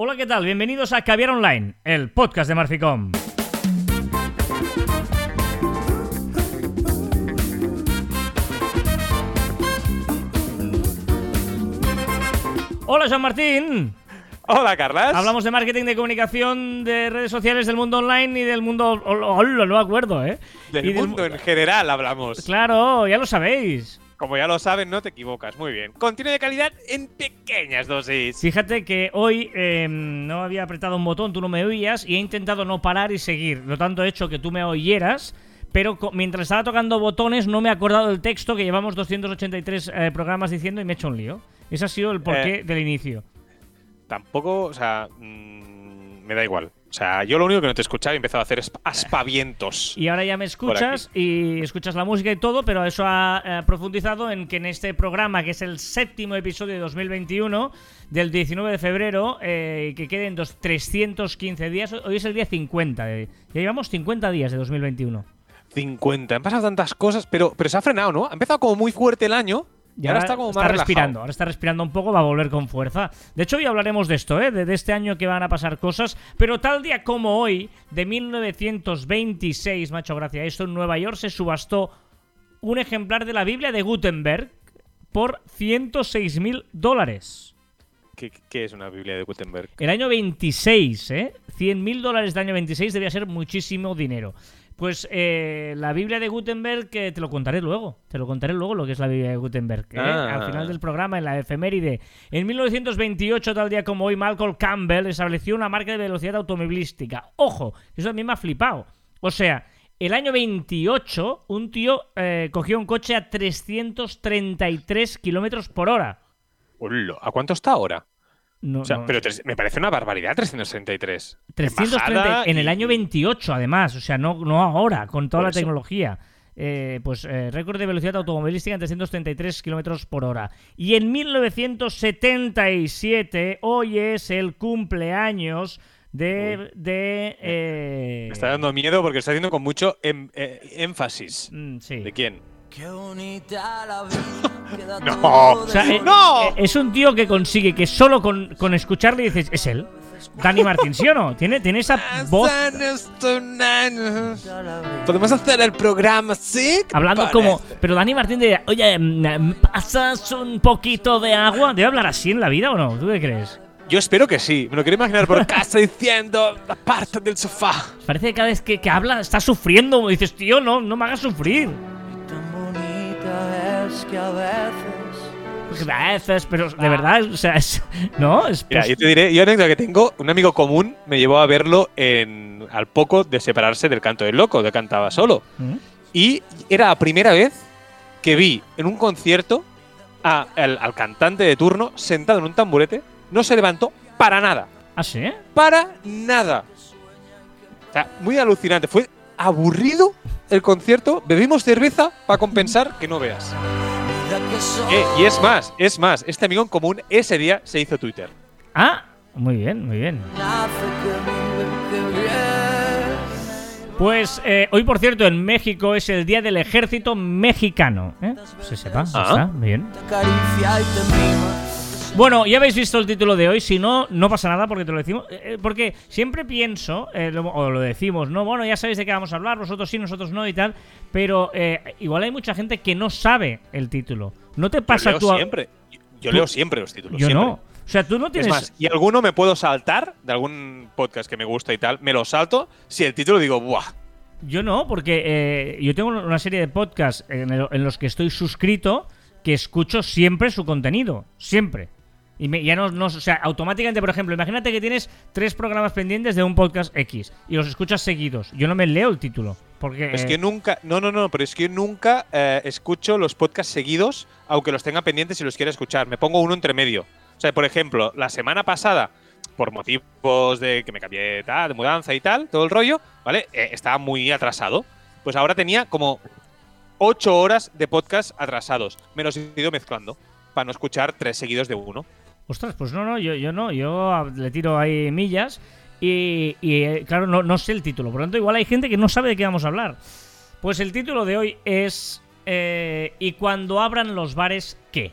Hola, ¿qué tal? Bienvenidos a Caviar Online, el podcast de Marficom. Hola, Jean Martín. Hola, Carlas. Hablamos de marketing, de comunicación, de redes sociales, del mundo online y del mundo... Hola, no me acuerdo, ¿eh? Del Y mundo en general hablamos. Claro, ya lo sabéis. Como ya lo saben, no te equivocas. Muy bien. Contenido de calidad en pequeñas dosis. Fíjate que hoy eh, no había apretado un botón, tú no me oías y he intentado no parar y seguir. Lo tanto he hecho que tú me oyeras, pero mientras estaba tocando botones no me he acordado del texto que llevamos 283 eh, programas diciendo y me he hecho un lío. Ese ha sido el porqué Eh, del inicio. Tampoco, o sea, mm, me da igual. O sea, yo lo único que no te escuchaba y he empezado a hacer aspavientos. Y ahora ya me escuchas y escuchas la música y todo, pero eso ha eh, profundizado en que en este programa, que es el séptimo episodio de 2021, del 19 de febrero, eh, que queden dos, 315 días, hoy es el día 50, de- ya llevamos 50 días de 2021. 50. Han pasado tantas cosas, pero, pero se ha frenado, ¿no? Ha empezado como muy fuerte el año y, ahora, está como más relajado. respirando, ahora está respirando un poco, va a volver con fuerza. De hecho, hoy hablaremos de esto, ¿eh? de, de este año que van a pasar cosas, pero tal día como hoy, de 1926, macho gracia, esto en Nueva York se subastó un ejemplar de la Biblia de Gutenberg por 106 mil dólares. ¿Qué, qué es una Biblia de Gutenberg? El año 26, ¿eh? 100 mil dólares del año 26 debía ser muchísimo dinero. Pues eh, la Biblia de Gutenberg, que te lo contaré luego. Te lo contaré luego lo que es la Biblia de Gutenberg. ¿eh? Ah. Al final del programa, en la efeméride. En 1928, tal día como hoy, Malcolm Campbell estableció una marca de velocidad automovilística. Ojo, eso a mí me ha flipado. O sea, el año 28, un tío eh, cogió un coche a 333 kilómetros por hora. ¿A cuánto está ahora? No, O sea, no. pero tres- me parece una barbaridad 363. En 330 bajada en el año 28, además, o sea, no, no ahora, con toda Por la eso. tecnología. Eh, pues eh, récord de velocidad automovilística en 333 kilómetros por hora. Y en 1977, hoy es el cumpleaños de. de eh, Me está dando miedo porque está haciendo con mucho em- énfasis. mm, sí. ¿De quién? Qué bonita la vida. No. O sea, eh, ¡No! es un tío que consigue que solo con, con escucharle dices, es él. Dani Martín, ¿sí o no? Tiene, tiene esa voz. Podemos hacer el programa, ¿sí? ¿Qué Hablando parece? como. Pero Dani Martín de. Oye, ¿me pasas un poquito de agua? ¿Debe hablar así en la vida o no? ¿Tú qué crees? Yo espero que sí. Me lo quiero imaginar por casa diciendo aparte del sofá. Parece que cada vez que, que habla está sufriendo. Dices, tío, no, no me hagas sufrir. Que a veces. Porque a veces, pero de verdad, o sea, es. ¿No? Es Mira, pos- yo te diré, yo anécdota que tengo, un amigo común me llevó a verlo en, al poco de separarse del canto del loco, de cantaba solo. ¿Mm? Y era la primera vez que vi en un concierto a- al, al cantante de turno sentado en un tamburete, no se levantó para nada. ¿Ah, sí? Para nada. O sea, muy alucinante. Fue aburrido el concierto. Bebimos cerveza para compensar que no veas. Eh, y es más, es más, este amigo en común ese día se hizo Twitter. Ah, muy bien, muy bien. Pues eh, hoy, por cierto, en México es el Día del Ejército Mexicano. ¿eh? Se sepa, ya Ah. está, bien. Bueno, ya habéis visto el título de hoy, si no, no pasa nada porque te lo decimos. eh, eh, porque siempre pienso, eh, lo- o lo decimos, no, bueno, ya sabéis de qué vamos a hablar, vosotros sí, nosotros no y tal, pero eh, igual hay mucha gente que no sabe el título. ¿No te pasa yo tú leo a- siempre. Yo, yo tú- leo siempre los títulos. Yo siempre. no. O sea, tú no Es tienes. más, y alguno me puedo saltar de algún podcast que me gusta y tal, me lo salto si el título digo, ¡buah! Yo no, porque eh, yo tengo una serie de podcasts en, el- en los que estoy suscrito que escucho siempre su contenido. Siempre. Y me- ya no, no. O sea, automáticamente, por ejemplo, imagínate que tienes tres programas pendientes de un podcast X y los escuchas seguidos. Yo no me leo el título. Porque. Es eh, que nunca, no, no, no, pero es que nunca eh, escucho los podcasts seguidos, aunque los tenga pendientes y los quiera escuchar. Me pongo uno entre medio. O sea, por ejemplo, la semana pasada, por motivos de que me cambié tal, de mudanza y tal, todo el rollo, ¿vale? Eh, estaba muy atrasado. Pues ahora tenía como ocho horas de podcast atrasados. Me los he ido mezclando para no escuchar tres seguidos de uno. Ostras, pues no, no, yo, yo no. Yo le tiro ahí millas y, y, eh, claro, no, no sé el título. Por lo tanto, igual hay gente que no sabe de qué vamos a hablar. Pues el título de hoy es. eh, ¿Y cuando abran los bares, qué?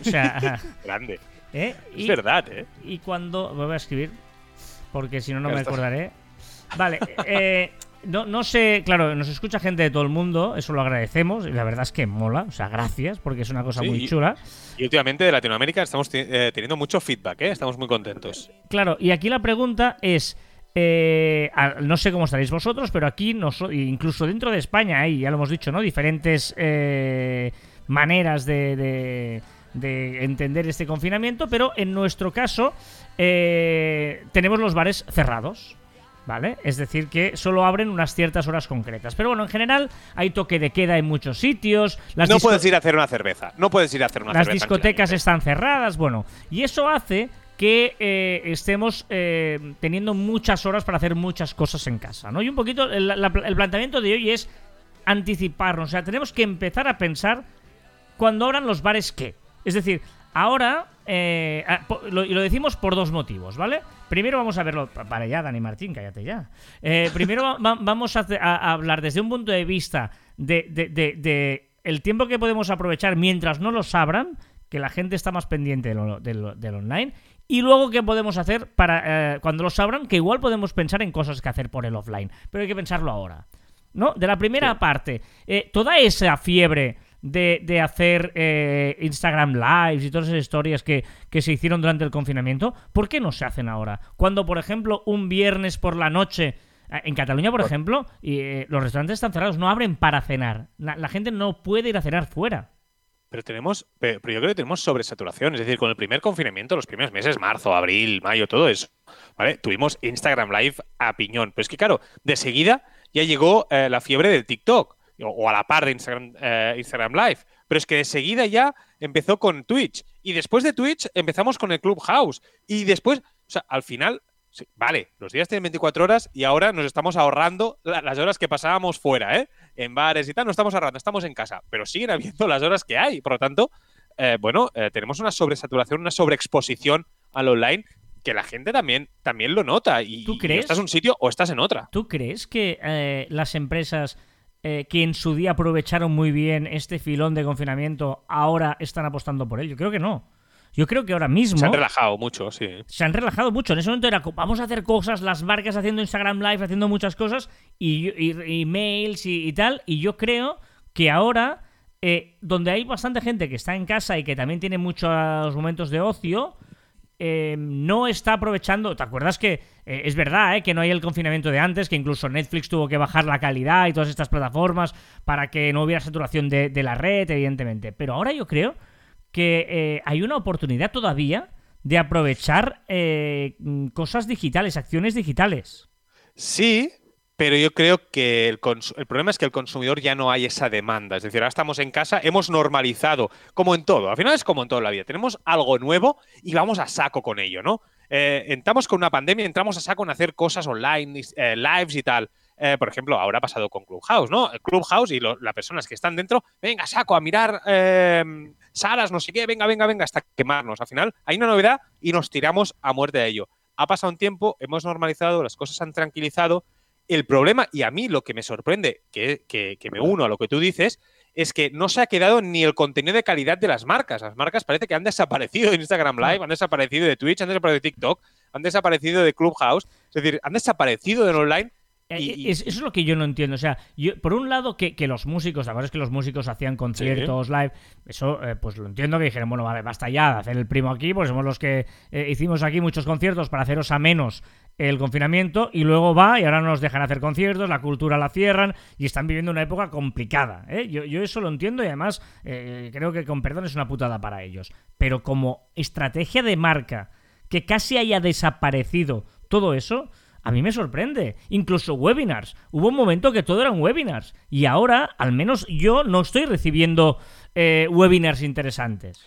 O sea, Grande. ¿eh? Es verdad, ¿eh? Y cuando. Voy a escribir, porque si no, no me acordaré. Vale, eh, no, no sé, claro, nos escucha gente de todo el mundo, eso lo agradecemos, y la verdad es que mola, o sea, gracias, porque es una cosa Sí, muy chula. Y últimamente de Latinoamérica estamos eh, teniendo mucho feedback, ¿eh? Estamos muy contentos. Claro, y aquí la pregunta es. eh, no sé cómo estaréis vosotros, pero aquí, noso- incluso dentro de España, hay, ya lo hemos dicho, ¿no? Diferentes maneras de, de- de entender este confinamiento, pero en nuestro caso eh, tenemos los bares cerrados. ¿Vale? Es decir, que solo abren unas ciertas horas concretas. Pero bueno, en general hay toque de queda en muchos sitios. Las no puedes ir a hacer una cerveza. No puedes ir a hacer una las cerveza. discotecas tranquilamente. están cerradas, bueno, y eso hace que eh, estemos eh, teniendo muchas horas para hacer muchas cosas en casa, ¿no? Y un poquito el, la- el planteamiento de hoy es anticiparnos, o sea, tenemos que empezar a pensar cuando abran los bares qué. Es decir, ahora, eh, ah, lo, lo decimos por dos motivos, ¿vale? Primero vamos a verlo, pa- para ya, Dani Martín, cállate ya. Eh, primero va- va- vamos a, hablar desde un punto de vista de, de- de- de el tiempo que podemos aprovechar mientras no los abran, que la gente está más pendiente de lo- de lo- del online, y luego qué podemos hacer para eh, cuando los abran, que igual podemos pensar en cosas que hacer por el offline, pero hay que pensarlo ahora. ¿No? De la primera parte, eh, toda esa fiebre de, de hacer eh, Instagram Lives y todas esas historias que, que se hicieron durante el confinamiento, ¿por qué no se hacen ahora? Cuando, por ejemplo, un viernes por la noche, eh, en Cataluña, por ejemplo, y, eh, los restaurantes están cerrados, no abren para cenar. La, la gente no puede ir a cenar fuera. Pero tenemos, pe- pero yo creo que tenemos sobresaturación. Es decir, con el primer confinamiento, los primeros meses, marzo, abril, mayo, todo eso, ¿vale? Tuvimos Instagram Live a piñón. Pero es que, claro, de seguida ya llegó eh, la fiebre del TikTok, o, o a la par de Instagram, eh, Instagram Live. Pero es que de seguida ya empezó con Twitch. Y después de Twitch empezamos con el Clubhouse. Y después, o sea, al final, sí, vale, los días tienen 24 horas y ahora nos estamos ahorrando la- las horas que pasábamos fuera, ¿eh? En bares y tal, no estamos ahorrando, estamos en casa. Pero siguen habiendo las horas que hay. Por lo tanto, eh, bueno, eh, tenemos una sobresaturación, una sobreexposición al online que la gente también, también lo nota. Y, ¿Tú y crees? estás en un sitio o estás en otra. ¿Tú crees que eh, las empresas eh, que en su día aprovecharon muy bien este filón de confinamiento ahora están apostando por él? Yo creo que no. Yo creo que ahora mismo Se han relajado mucho, sí. se han relajado mucho. En ese momento era, vamos a hacer cosas, las marcas haciendo Instagram Live, haciendo muchas cosas, y, y- y mails y, y tal. Y yo creo que ahora, eh, donde hay bastante gente que está en casa y que también tiene muchos momentos de ocio, eh, no está aprovechando. ¿Te acuerdas que eh, es verdad eh, que no hay el confinamiento de antes, que incluso Netflix tuvo que bajar la calidad y todas estas plataformas para que no hubiera saturación de, la red, evidentemente? Pero ahora yo creo que eh, hay una oportunidad todavía de aprovechar cosas digitales, acciones digitales. Sí, pero yo creo que el, el problema es que el consumidor ya no hay esa demanda. Es decir, ahora estamos en casa, hemos normalizado, como en todo. Al final es como en toda la vida. Tenemos algo nuevo y vamos a saco con ello, ¿no? Eh, entramos con una pandemia, entramos a saco en hacer cosas online, eh, lives y tal. Eh, por ejemplo, ahora ha pasado con Clubhouse, ¿no? Clubhouse y las personas que están dentro, venga, saco a mirar eh, salas, no sé qué, venga, venga, venga, hasta quemarnos. Al final hay una novedad y nos tiramos a muerte de ello. Ha pasado un tiempo, hemos normalizado, las cosas han tranquilizado. El problema, y a mí lo que me sorprende, que, que- que me uno a lo que tú dices, es que no se ha quedado ni el contenido de calidad de las marcas. Las marcas parece que han desaparecido de Instagram Live, han desaparecido de Twitch, han desaparecido de TikTok, han desaparecido de Clubhouse. Es decir, han desaparecido del online. Eh, Y- y- es- eso es lo que yo no entiendo. O sea, yo, por un lado, que, que los músicos, ¿te acuerdas que los músicos hacían conciertos live? Eso, eh, pues lo entiendo que dijeron, bueno, vale, basta ya de hacer el primo aquí, porque somos los que eh, hicimos aquí muchos conciertos para haceros a menos el confinamiento y luego va y ahora no nos dejan hacer conciertos, la cultura la cierran y están viviendo una época complicada. ¿eh? Yo, yo eso lo entiendo y además eh, creo que con perdón es una putada para ellos. Pero como estrategia de marca que casi haya desaparecido todo eso, a mí me sorprende. Incluso webinars. Hubo un momento que todo eran webinars. Y ahora, al menos yo no estoy recibiendo eh, webinars interesantes.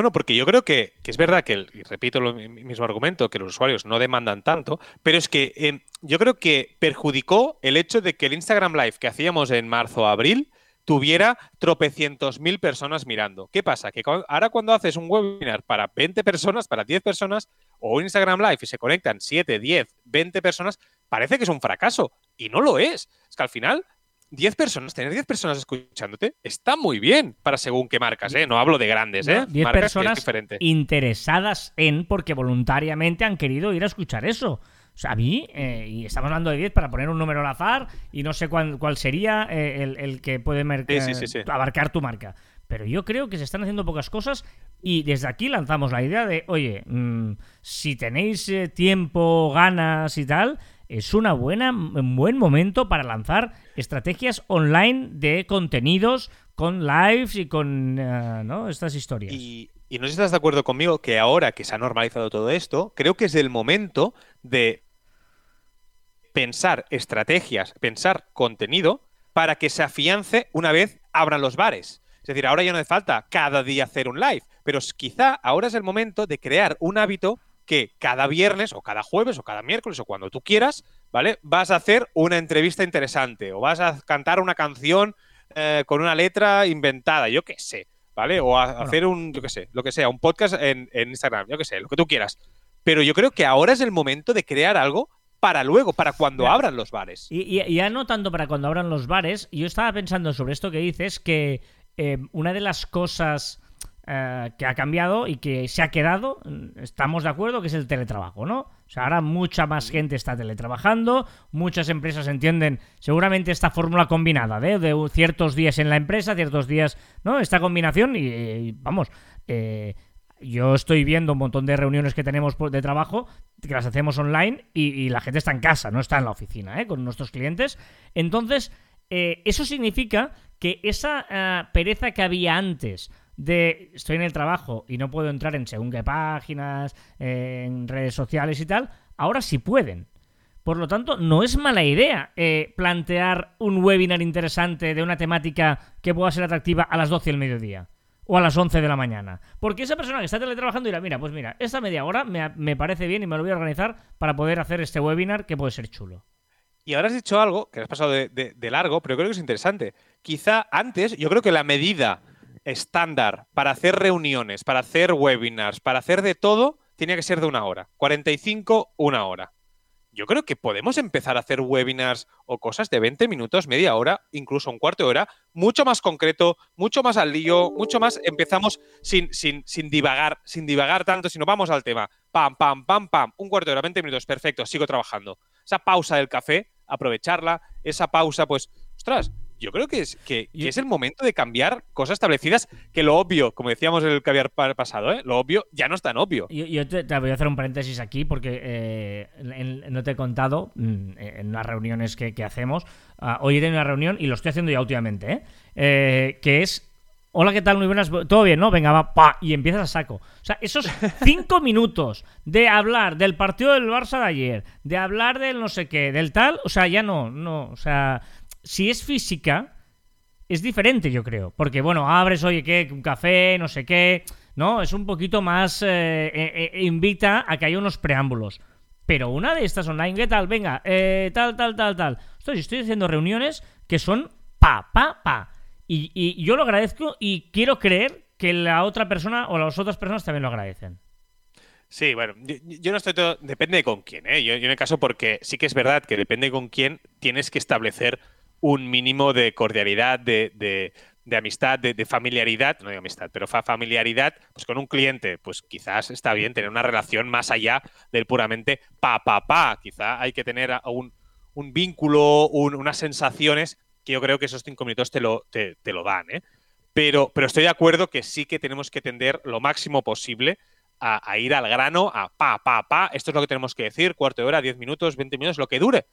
Bueno, porque yo creo que, que es verdad que, el- y repito lo mi- mismo argumento, que los usuarios no demandan tanto, pero es que eh, yo creo que perjudicó el hecho de que el Instagram Live que hacíamos en marzo abril tuviera tropecientos mil personas mirando. ¿Qué pasa? Que ahora cuando haces un webinar para 20 personas, para 10 personas, o un Instagram Live y se conectan 7, 10, 20 personas, parece que es un fracaso. Y no lo es. Es que al final 10 personas, tener 10 personas escuchándote está muy bien para según qué marcas, ¿eh? No hablo de grandes, ¿eh? 10 Marcas que es personas interesadas en, porque voluntariamente han querido ir a escuchar eso. O sea, a mí, eh, y estamos hablando de 10 para poner un número al azar, y no sé cuál, cuál sería eh, el, el que puede mer- Sí, sí, eh, sí, abarcar tu marca. Pero yo creo que se están haciendo pocas cosas y desde aquí lanzamos la idea de, oye, mm, si tenéis tiempo, ganas y tal, es una buena, un buen momento para lanzar estrategias online de contenidos con lives y con eh, estas historias. Y, y no sé si estás de acuerdo conmigo que ahora que se ha normalizado todo esto, creo que es el momento de pensar estrategias, pensar contenido para que se afiance una vez abran los bares. Es decir, ahora ya no hace falta cada día hacer un live, pero quizá ahora es el momento de crear un hábito que cada viernes o cada jueves o cada miércoles o cuando tú quieras, ¿vale? Vas a hacer una entrevista interesante o vas a cantar una canción eh, con una letra inventada, yo qué sé, ¿vale? O a- Bueno. hacer un, yo qué sé, lo que sea, un podcast en, en Instagram, yo qué sé, lo que tú quieras. Pero yo creo que ahora es el momento de crear algo para luego, para cuando abran los bares. Y, y- ya no tanto para cuando abran los bares, yo estaba pensando sobre esto que dices, que eh, una de las cosas eh, que ha cambiado y que se ha quedado, mm, estamos de acuerdo, que es el teletrabajo, ¿no? O sea, ahora mucha más gente está teletrabajando, muchas empresas entienden seguramente esta fórmula combinada de, de ciertos días en la empresa, ciertos días, ¿no? Esta combinación y, y, vamos, eh, yo estoy viendo un montón de reuniones que tenemos de trabajo que las hacemos online y, y la gente está en casa, no está en la oficina, ¿eh? con nuestros clientes. Entonces, eh, eso significa que esa eh, pereza que había antes de estoy en el trabajo y no puedo entrar en según qué páginas, en redes sociales y tal, ahora sí pueden. Por lo tanto, no es mala idea eh, plantear un webinar interesante de una temática que pueda ser atractiva a las 12 del mediodía o a las 11 de la mañana. Porque esa persona que está teletrabajando dirá, mira, pues mira, esta media hora me, parece bien y me lo voy a organizar para poder hacer este webinar que puede ser chulo. Y ahora has dicho algo que has pasado de largo, pero creo que es interesante. Quizá antes, yo creo que la medida estándar para hacer reuniones, para hacer webinars, para hacer de todo, tenía que ser de una hora. 45, una hora. Yo creo que podemos empezar a hacer webinars o cosas de 20 minutos, media hora, incluso un cuarto de hora, mucho más concreto, mucho más al lío, mucho más. Empezamos sin, sin, sin divagar, sin divagar tanto, sino vamos al tema. Pam, pam, pam, pam. Un cuarto de hora, 20 minutos, perfecto, sigo trabajando. Esa pausa del café, aprovecharla. Esa pausa, pues, ostras, yo creo que es, que, es el momento de cambiar cosas establecidas, que lo obvio, como decíamos en el caviar pa- pasado, ¿eh? lo obvio ya no es tan obvio. Yo, yo te, te voy a hacer un paréntesis aquí porque eh, en- no te he contado mm, en las reuniones que, que hacemos. ah, hoy he tenido una reunión y lo estoy haciendo ya últimamente, ¿eh? Eh, que es. Hola, ¿qué tal? Muy buenas. Todo bien, ¿no? Venga, va, pa, y empiezas a saco. O sea, esos cinco minutos de hablar del partido del Barça de ayer, de hablar del no sé qué, del tal, o sea, ya no, no. O sea, si es física, es diferente, yo creo. Porque, bueno, abres, oye, ¿qué? Un café, no sé qué. No, es un poquito más. eh, eh, eh, invita a que haya unos preámbulos. Pero una de estas online, ¿qué tal? Venga, eh, tal, tal, tal, tal. Estoy, estoy haciendo reuniones que son pa, pa, pa. Y, yo lo agradezco y quiero creer que la otra persona o las otras personas también lo agradecen. Sí, bueno, yo, no estoy todo. Depende de con quién, ¿eh? Yo en el caso, porque sí que es verdad que depende con quién tienes que establecer un mínimo de cordialidad, de, de- amistad, de, familiaridad, no de amistad, pero fa- familiaridad, pues con un cliente, pues quizás está bien tener una relación más allá del puramente pa, pa, pa. Quizá hay que tener un, vínculo, un- unas sensaciones que yo creo que esos cinco minutos te lo, te, lo dan, ¿eh? Pero, pero estoy de acuerdo que sí que tenemos que tender lo máximo posible a, a ir al grano, a pa, pa, pa. Esto es lo que tenemos que decir, cuarto de hora, 10 minutos, 20 minutos, lo que dure.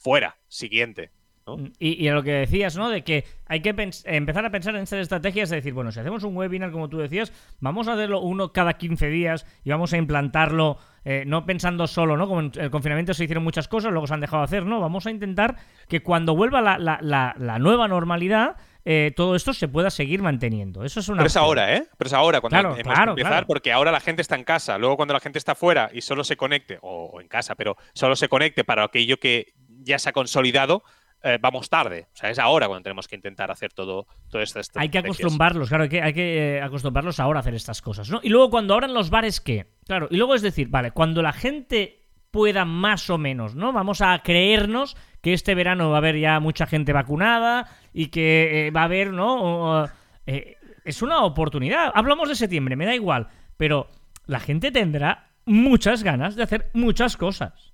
Fuera, siguiente. ¿No? Y, y a lo que decías, ¿no? De que hay que empezar a pensar en estas estrategias de decir, bueno, si hacemos un webinar, como tú decías, vamos a hacerlo uno cada 15 días y vamos a implantarlo, eh, no pensando solo, ¿no? Como en el confinamiento se hicieron muchas cosas, luego se han dejado de hacer, ¿no? Vamos a intentar que cuando vuelva la, la- la- la nueva normalidad, eh, todo esto se pueda seguir manteniendo. Eso es una. Pero es ahora, ¿eh? Pero es ahora cuando Claro, hemos claro, empezar, claro. porque ahora la gente está en casa. Luego, cuando la gente está fuera y solo se conecte, o, o en casa, pero solo se conecte para aquello que ya se ha consolidado, eh, vamos tarde. O sea, es ahora cuando tenemos que intentar hacer todo, todas estas Hay que acostumbrarlos, claro, hay que, hay que eh, acostumbrarlos ahora a hacer estas cosas, ¿no? Y luego cuando abran los bares, ¿qué? Claro, y luego es decir, vale, cuando la gente pueda más o menos, ¿no? Vamos a creernos que este verano va a haber ya mucha gente vacunada y que eh, va a haber, ¿no? O, eh, es una oportunidad. Hablamos de septiembre, me da igual, pero la gente tendrá muchas ganas de hacer muchas cosas.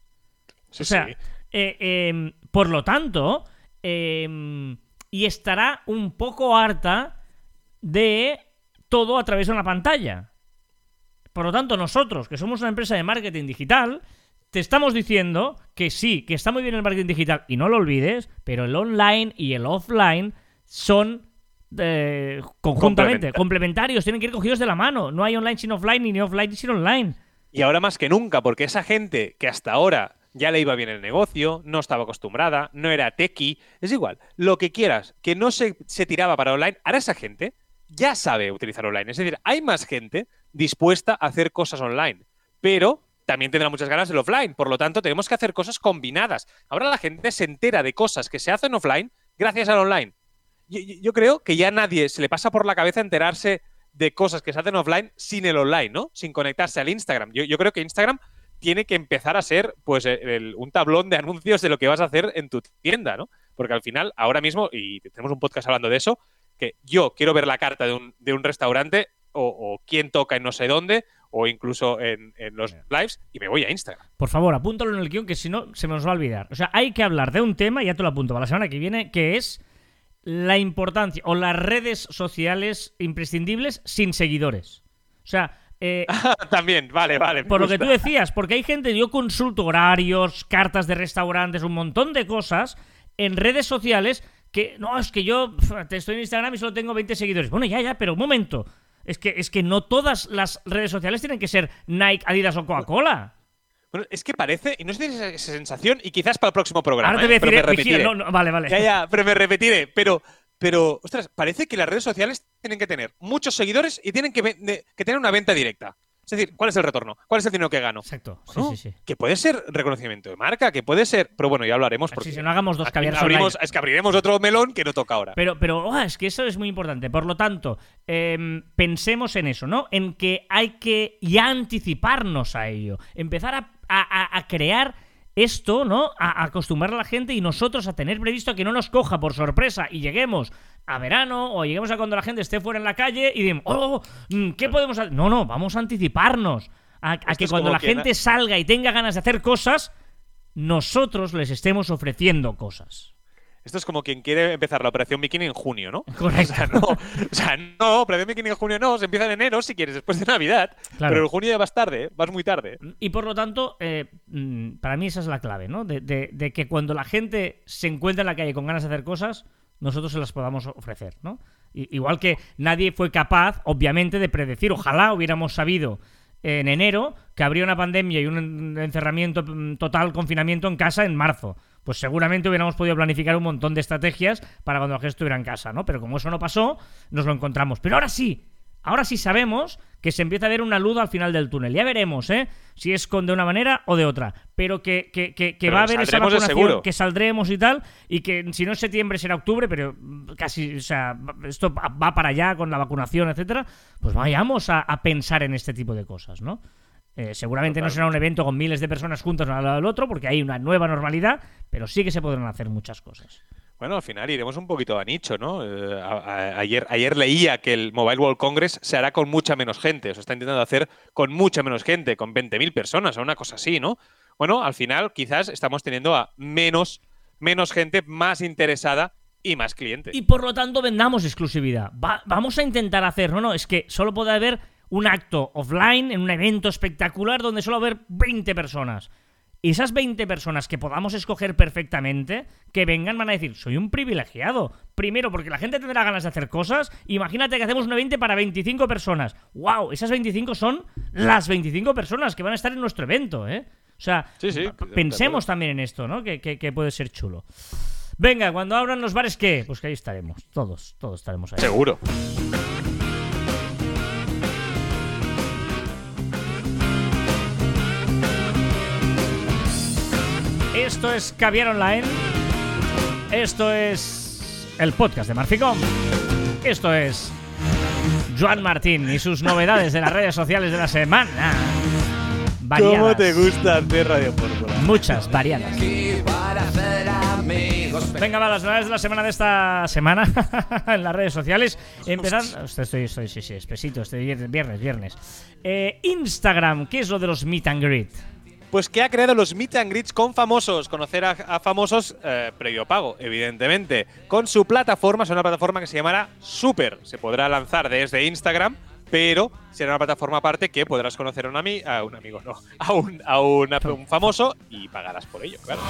Sí, o sea, sí. eh, em, por lo tanto, em, y estará un poco harta de todo a través de una pantalla. Por lo tanto, nosotros, que somos una empresa de marketing digital, te estamos diciendo que sí, que está muy bien el marketing digital, y no lo olvides, pero el online y el offline son eh, conjuntamente, Complementa- complementarios, tienen que ir cogidos de la mano. No hay online sin offline, ni offline sin online. Y ahora más que nunca, porque esa gente que hasta ahora ya le iba bien el negocio, no estaba acostumbrada, no era techie, es igual, lo que quieras, que no se, se tiraba para online, ahora esa gente ya sabe utilizar online. Es decir, hay más gente dispuesta a hacer cosas online, pero también tendrá muchas ganas del offline. Por lo tanto, tenemos que hacer cosas combinadas. Ahora la gente se entera de cosas que se hacen offline gracias al online. Yo, creo que ya nadie se le pasa por la cabeza enterarse de cosas que se hacen offline sin el online, ¿no? Sin conectarse al Instagram. Yo creo que Instagram tiene que empezar a ser pues el- el- un tablón de anuncios de lo que vas a hacer en tu tienda, ¿no? Porque al final, ahora mismo, y tenemos un podcast hablando de eso, que yo quiero ver la carta de un, de un restaurante o, o quién toca en no sé dónde o incluso en, en los lives y me voy a Instagram. Por favor, apúntalo en el guion que si no se me nos va a olvidar. O sea, hay que hablar de un tema, ya te lo apunto para la semana que viene, que es la importancia o las redes sociales imprescindibles sin seguidores. O sea, eh, También, vale, vale. por lo que tú decías, porque hay gente, yo consulto horarios, cartas de restaurantes, un montón de cosas en redes sociales que, no, es que yo te estoy en Instagram y solo tengo 20 seguidores. Bueno, ya, ya, pero un momento. Es que, es que no todas las redes sociales tienen que ser Nike, Adidas o Coca-Cola. Bueno, es que parece, y no sé si tienes esa sensación, y quizás para el próximo programa. Ahora te voy a ¿eh? pero decir, me eh, vigila, repetiré. no, no, vale, vale. Ya, ya, pero me repetiré. Pero, pero, ostras, parece que las redes sociales tienen que tener muchos seguidores y tienen que, tener una venta directa. Es decir, ¿cuál es el retorno? ¿Cuál es el dinero que gano? Exacto, sí, ¿No? sí, sí. Que puede ser reconocimiento de marca, que puede ser. Pero bueno, ya hablaremos. Porque sí, no hagamos dos caviares abrimos. Es que abriremos otro melón que no toca ahora. Pero, pero ¡guau! es que eso es muy importante. Por lo tanto, em, pensemos en eso, ¿no? En que hay que ya anticiparnos a ello. Empezar a, a- a- a crear esto, ¿no? A, acostumbrar a la gente y nosotros a tener previsto que no nos coja por sorpresa y lleguemos a verano o lleguemos a cuando la gente esté fuera en la calle y digamos, oh, mm, ¿qué podemos hacer? No, no, vamos a anticiparnos. A, que cuando la quien gente salga y tenga ganas de hacer cosas, nosotros les estemos ofreciendo cosas. Esto es como quien quiere empezar la operación bikini en junio, ¿no? Correcto. O sea, no, o sea, no, operación bikini en junio no, se empieza en enero si quieres, después de Navidad. Claro. Pero en junio ya vas tarde, ¿eh? vas muy tarde. Y por lo tanto, eh, mm, para mí esa es la clave, ¿no? De, de- de que cuando la gente se encuentra en la calle con ganas de hacer cosas, nosotros se las podamos ofrecer, ¿no? Igual que nadie fue capaz, obviamente, de predecir, ojalá hubiéramos sabido en enero que habría una pandemia y un en- encerramiento mm, total, confinamiento en casa en marzo. Pues seguramente hubiéramos podido planificar un montón de estrategias para cuando la gente estuviera en casa, ¿no? Pero como eso no pasó, nos lo encontramos. Pero ahora sí, Ahora sí sabemos que se empieza a ver una luz al final del túnel. Ya veremos, ¿eh? Si es con de una manera o de otra. Pero que, que- que- que Pero va a haber esa vacunación, que saldremos y tal, y que si no es septiembre será octubre, pero casi, o sea, esto va para allá con la vacunación, etcétera. Pues vayamos a, a pensar en este tipo de cosas, ¿no? Eh, seguramente no será un evento con miles de personas juntas uno al lado del otro, porque hay una nueva normalidad, pero sí que se podrán hacer muchas cosas. Bueno, al final iremos un poquito a nicho, ¿no? Eh, a- ayer, ayer leía que el Mobile World Congress se hará con mucha menos gente. O sea, está intentando hacer con mucha menos gente, con 20.000 personas o una cosa así, ¿no? Bueno, al final quizás estamos teniendo a menos, menos gente más interesada y más clientes. Y por lo tanto vendamos exclusividad. Va- vamos a intentar hacer, no, no, es que solo puede haber un acto offline en un evento espectacular donde solo va a haber 20 personas. Esas 20 personas que podamos escoger perfectamente, que vengan, van a decir, soy un privilegiado. Primero, porque la gente tendrá ganas de hacer cosas. Imagínate que hacemos un evento para 25 personas. ¡Wow! Esas 25 son las 25 personas que van a estar en nuestro evento, ¿eh? O sea, Sí, sí, pensemos también en esto, ¿no? Que, que- que puede ser chulo. Venga, cuando abran los bares, ¿qué? Pues que ahí estaremos. Todos, todos estaremos ahí. Seguro. Esto es Caviar Online. Esto es el podcast de Marficom. Esto es Joan Martín y sus novedades de las redes sociales de la semana. Variadas. ¿Cómo te gusta hacer Radio Fórmula? Muchas, variadas. Venga, va, las novedades de la semana de esta semana en las redes sociales. Empezando. Estoy, estoy, sí, sí, espesito, estoy viernes, viernes. viernes. Eh, Instagram, ¿qué es lo de los meet and greet? Pues que ha creado los meet and greets con famosos. Conocer a, a famosos eh, previo pago, evidentemente. Con su plataforma, es una plataforma que se llamará Super. Se podrá lanzar desde Instagram, pero será una plataforma aparte que podrás conocer a un, ami- a un amigo, no, a un, a una- un famoso y pagarás por ello, claro.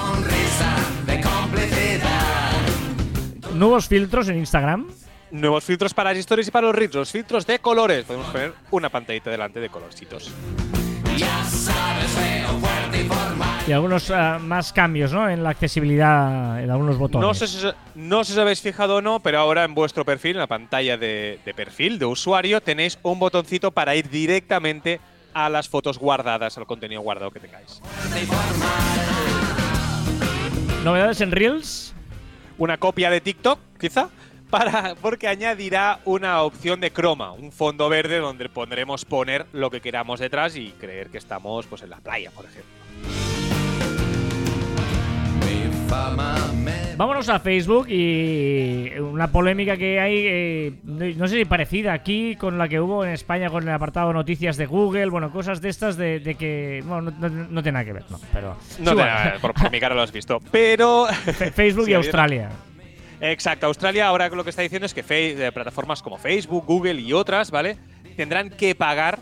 Nuevos filtros en Instagram. Nuevos filtros para las stories y para los reels. Los filtros de colores. Podemos poner una pantallita delante de colorcitos. Y algunos ah, más cambios, ¿no? En la accesibilidad en algunos botones. No sé, si, os- no sé si os habéis fijado o no, pero ahora en vuestro perfil, en la pantalla de, de perfil de usuario, tenéis un botoncito para ir directamente a las fotos guardadas, al contenido guardado que tengáis. Novedades en Reels. Una copia de TikTok, quizá, para, porque añadirá una opción de croma, un fondo verde donde pondremos poner lo que queramos detrás y creer que estamos pues, en la playa, por ejemplo. Vámonos a Facebook y una polémica que hay, eh, no sé si parecida aquí con la que hubo en España con el apartado noticias de Google, bueno, cosas de estas de, de que, bueno, no, no- no tiene nada que ver, no, pero... No sí, te- bueno, por, por mi cara lo has visto. Pero Facebook y Australia. Exacto, Australia ahora lo que está diciendo es que eh, plataformas como Facebook, Google y otras, ¿vale? Tendrán que pagar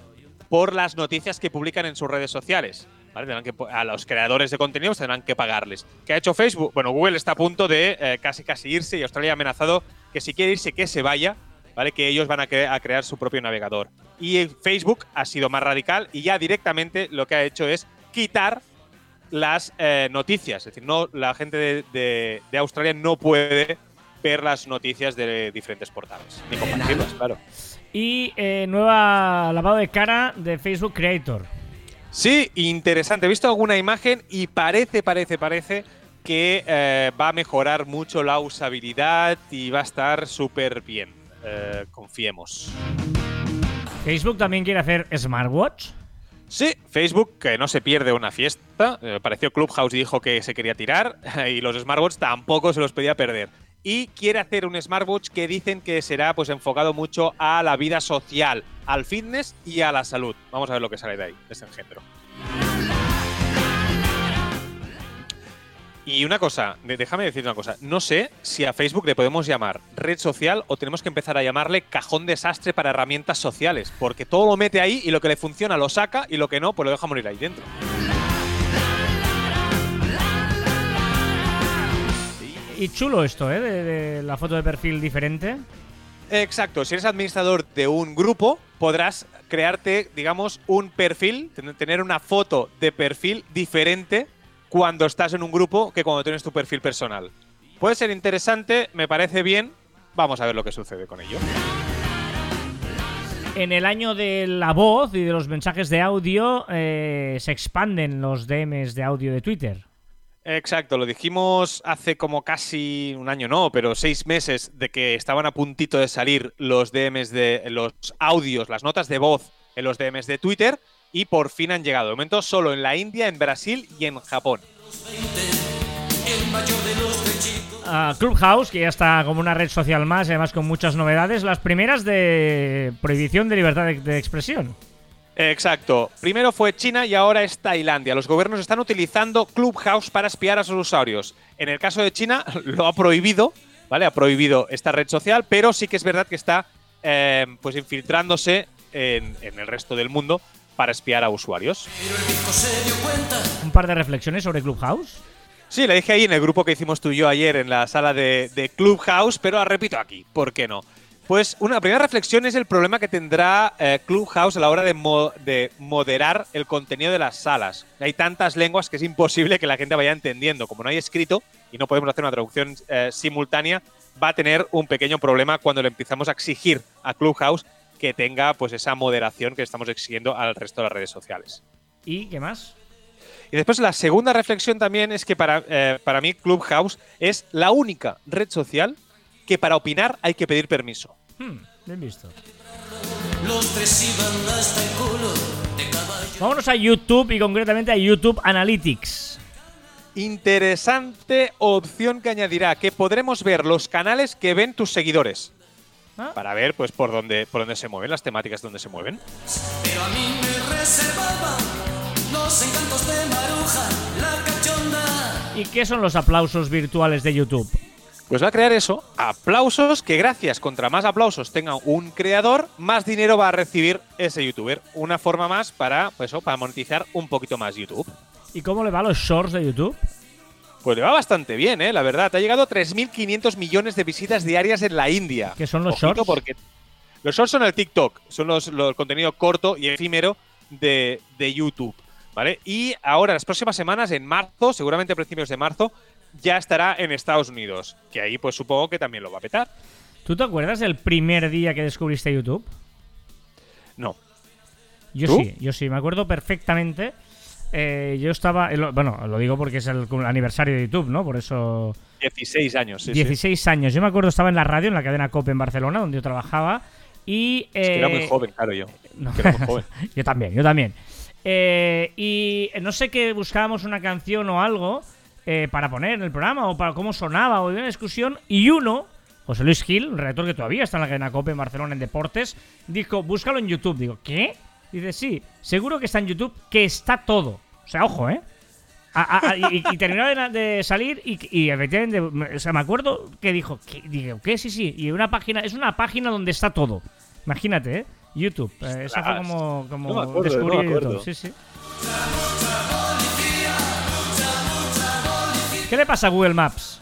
por las noticias que publican en sus redes sociales. ¿vale? Tendrán que, a los creadores de contenidos tendrán que pagarles. ¿Qué ha hecho Facebook? Bueno, Google está a punto de eh, casi casi irse y Australia ha amenazado que si quiere irse, que se vaya, ¿vale? Que ellos van a, cre- a crear su propio navegador. Y Facebook ha sido más radical y ya directamente lo que ha hecho es quitar las eh, noticias. Es decir, no, la gente de Australia no puede ver las noticias de diferentes portales. Ni compartirlas, claro. Y eh, nueva lavado de cara de Facebook Creator. Sí, interesante. He visto alguna imagen y parece, parece, parece que eh, va a mejorar mucho la usabilidad y va a estar súper bien. Eh, confiemos. Facebook también quiere hacer smartwatch. Sí, Facebook que no se pierde una fiesta. Eh, pareció Clubhouse y dijo que se quería tirar y los smartwatch tampoco se los pedía perder. Y quiere hacer un smartwatch que dicen que será pues enfocado mucho a la vida social, al fitness y a la salud. Vamos a ver lo que sale de ahí, de ese engendro. Y una cosa, déjame decir una cosa. No sé si a Facebook le podemos llamar red social o tenemos que empezar a llamarle cajón desastre para herramientas sociales. Porque todo lo mete ahí y lo que le funciona lo saca y lo que no, pues lo deja morir ahí dentro. Y chulo esto, ¿eh? De, de la foto de perfil diferente. Exacto, si eres administrador de un grupo, podrás crearte, digamos, un perfil, ten- tener una foto de perfil diferente cuando estás en un grupo que cuando tienes tu perfil personal. Puede ser interesante, me parece bien. Vamos a ver lo que sucede con ello. En el año de la voz y de los mensajes de audio eh, se expanden los DMs de audio de Twitter. Exacto, lo dijimos hace como casi un año, no, pero seis meses de que estaban a puntito de salir los DMs de los audios, las notas de voz en los DMs de Twitter y por fin han llegado. De momento solo en la India, en Brasil y en Japón. Clubhouse, que ya está como una red social más, además con muchas novedades. Las primeras de prohibición de libertad de expresión. Exacto. Primero fue China y ahora es Tailandia. Los gobiernos están utilizando Clubhouse para espiar a sus usuarios. En el caso de China lo ha prohibido, ¿vale? Ha prohibido esta red social, pero sí que es verdad que está eh, pues infiltrándose en, en el resto del mundo para espiar a usuarios. Un par de reflexiones sobre Clubhouse. Sí, le dije ahí en el grupo que hicimos tú y yo ayer en la sala de, de Clubhouse, pero la repito aquí, ¿por qué no? Pues una primera reflexión es el problema que tendrá eh, Clubhouse a la hora de, mo- de moderar el contenido de las salas. Hay tantas lenguas que es imposible que la gente vaya entendiendo. Como no hay escrito y no podemos hacer una traducción eh, simultánea, va a tener un pequeño problema cuando le empezamos a exigir a Clubhouse que tenga pues esa moderación que estamos exigiendo al resto de las redes sociales. ¿Y qué más? Y después la segunda reflexión también es que para, eh, para mí Clubhouse es la única red social que para opinar hay que pedir permiso. Hmm, bien visto. Vámonos a YouTube y concretamente a YouTube Analytics. interesante opción que añadirá que podremos ver los canales que ven tus seguidores. Ah. Para ver pues por dónde, por dónde se mueven, las temáticas donde se mueven. Pero a mí me reservaba los encantos de Maruja, la cachonda. ¿Y qué son los aplausos virtuales de YouTube? Pues va a crear eso, aplausos que gracias, contra más aplausos tenga un creador, más dinero va a recibir ese youtuber. Una forma más para, pues eso, para monetizar un poquito más YouTube. ¿Y cómo le va a los shorts de YouTube? Pues le va bastante bien, ¿eh? La verdad. Ha llegado a 3.500 millones de visitas diarias en la India. ¿Qué son los Ojito, shorts? Porque los shorts son el TikTok, son los, los- contenido corto y efímero de, de YouTube, ¿vale? Y ahora, las próximas semanas, en marzo, seguramente a principios de marzo, ya estará en Estados Unidos. Que ahí, pues supongo que también lo va a petar. ¿Tú te acuerdas del primer día que descubriste YouTube? No. Yo ¿Tú? sí, yo sí, me acuerdo perfectamente. Eh, yo estaba, eh, bueno, lo digo porque es el aniversario de YouTube, ¿no? Por eso 16 años, sí, sí. 16 años. Yo me acuerdo estaba en la radio, en la cadena COPE en Barcelona, donde yo trabajaba. Y. Es que era muy eh, joven, claro, yo. no. Que era muy joven. yo también, yo también. Eh, y no sé qué buscábamos una canción o algo eh, para poner en el programa o para cómo sonaba o había una discusión. Y uno, José Luis Gil, un redactor que todavía está en la cadena COPE en Barcelona en deportes, dijo: búscalo en YouTube. Digo, ¿qué? Dice, sí, seguro que está en YouTube, que está todo. O sea, ojo, ¿eh? A- a- a- y, y terminó de, de salir y, y efectivamente, me- o sea, me acuerdo que dijo, ¿qué? Digo, ¿qué? Sí, sí, y una página, es una página donde está todo. Imagínate, ¿eh? YouTube. Eh, eso fue como, como No me acuerdo, descubrir no me YouTube. Sí, sí. ¿Qué le pasa a Google Maps?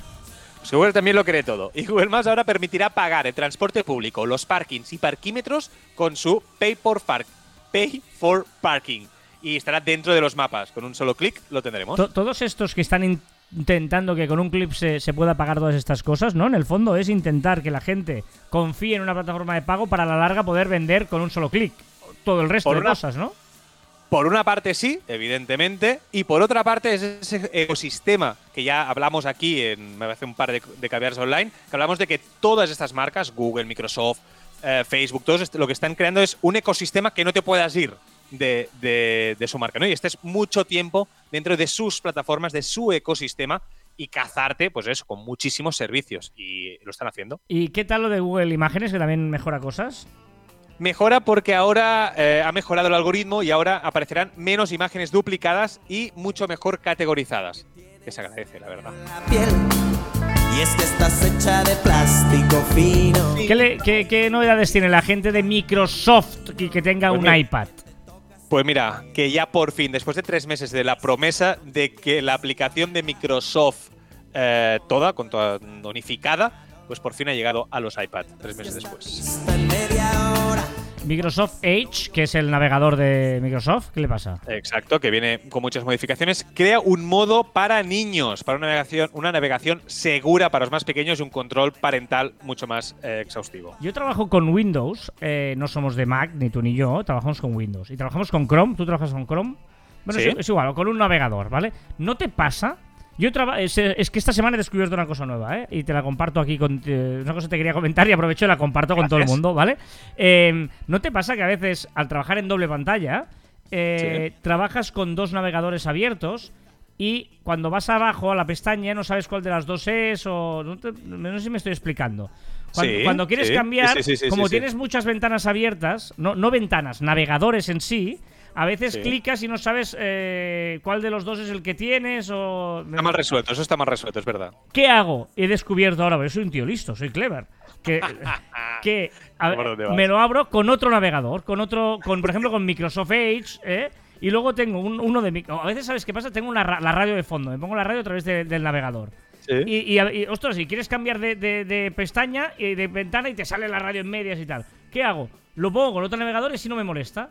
Pues Google también lo cree todo. Y Google Maps ahora permitirá pagar el transporte público, los parkings y parquímetros con su Pay for, Park, Pay for Parking. Y estará dentro de los mapas. Con un solo clic lo tendremos. To- todos estos que están in- intentando que con un clip se, se pueda pagar todas estas cosas, ¿no? En el fondo es intentar que la gente confíe en una plataforma de pago para a la larga poder vender con un solo clic. Todo el resto Por de una- cosas, ¿no? Por una parte sí, evidentemente, y por otra parte es ese ecosistema que ya hablamos aquí en me parece un par de, de online, que hablamos de que todas estas marcas, Google, Microsoft, eh, Facebook, todos lo que están creando es un ecosistema que no te puedas ir de su marca, ¿no? Y estés mucho tiempo dentro de sus plataformas, de su ecosistema y cazarte, pues eso, con muchísimos servicios. Y lo están haciendo. ¿Y qué tal lo de Google Imágenes, que también mejora cosas? Mejora porque ahora eh, ha mejorado el algoritmo y ahora aparecerán menos imágenes duplicadas y mucho mejor categorizadas. Que se agradece, la verdad. la piel. Y es que estás hecha de plástico fino. ¿Qué, le- qué- qué novedades tiene la gente de Microsoft que, que tenga Pues un mira, iPad? Pues mira, que ya por fin, después de tres meses de la promesa de que la aplicación de Microsoft eh, toda, con toda unificada, pues por fin ha llegado a los iPad, tres meses después. Microsoft Edge, que es el navegador de Microsoft, ¿qué le pasa? Exacto, que viene con muchas modificaciones. Crea un modo para niños, para una navegación, una navegación segura para los más pequeños y un control parental mucho más eh, exhaustivo. Yo trabajo con Windows, eh, no somos de Mac, ni tú ni yo, trabajamos con Windows. Y trabajamos con Chrome, ¿tú trabajas con Chrome? Bueno, Sí. es, es igual, con un navegador, ¿vale? ¿No te pasa? Yo es, es que esta semana he descubierto una cosa nueva, ¿eh? Y te la comparto aquí con... eh, una cosa que te quería comentar y aprovecho y la comparto con todo el mundo, ¿vale? Eh, ¿No te pasa que a veces al trabajar en doble pantalla, eh, trabajas con dos navegadores abiertos y cuando vas abajo a la pestaña no sabes cuál de las dos es o... No, te- no sé si me estoy explicando. Cuando, Sí, cuando quieres sí, cambiar, como tienes muchas ventanas abiertas, no, no ventanas, navegadores en sí, a veces Sí. clicas y no sabes eh, cuál de los dos es el que tienes o... Está mal resuelto, eso está mal resuelto, es verdad. ¿Qué hago? He descubierto ahora, porque soy un tío listo, soy clever. Que, que a- me lo abro con otro navegador, con otro, con por ejemplo con Microsoft Edge, ¿eh? Y luego tengo un- uno de... mi- A veces, ¿sabes qué pasa? Tengo una la radio de fondo, me pongo la radio a través de- del navegador. Sí. Y, y, y, ostras, si quieres cambiar de, de- de pestaña y de ventana y te sale la radio en medias y tal. ¿Qué hago? Lo pongo con otro navegador y si no me molesta.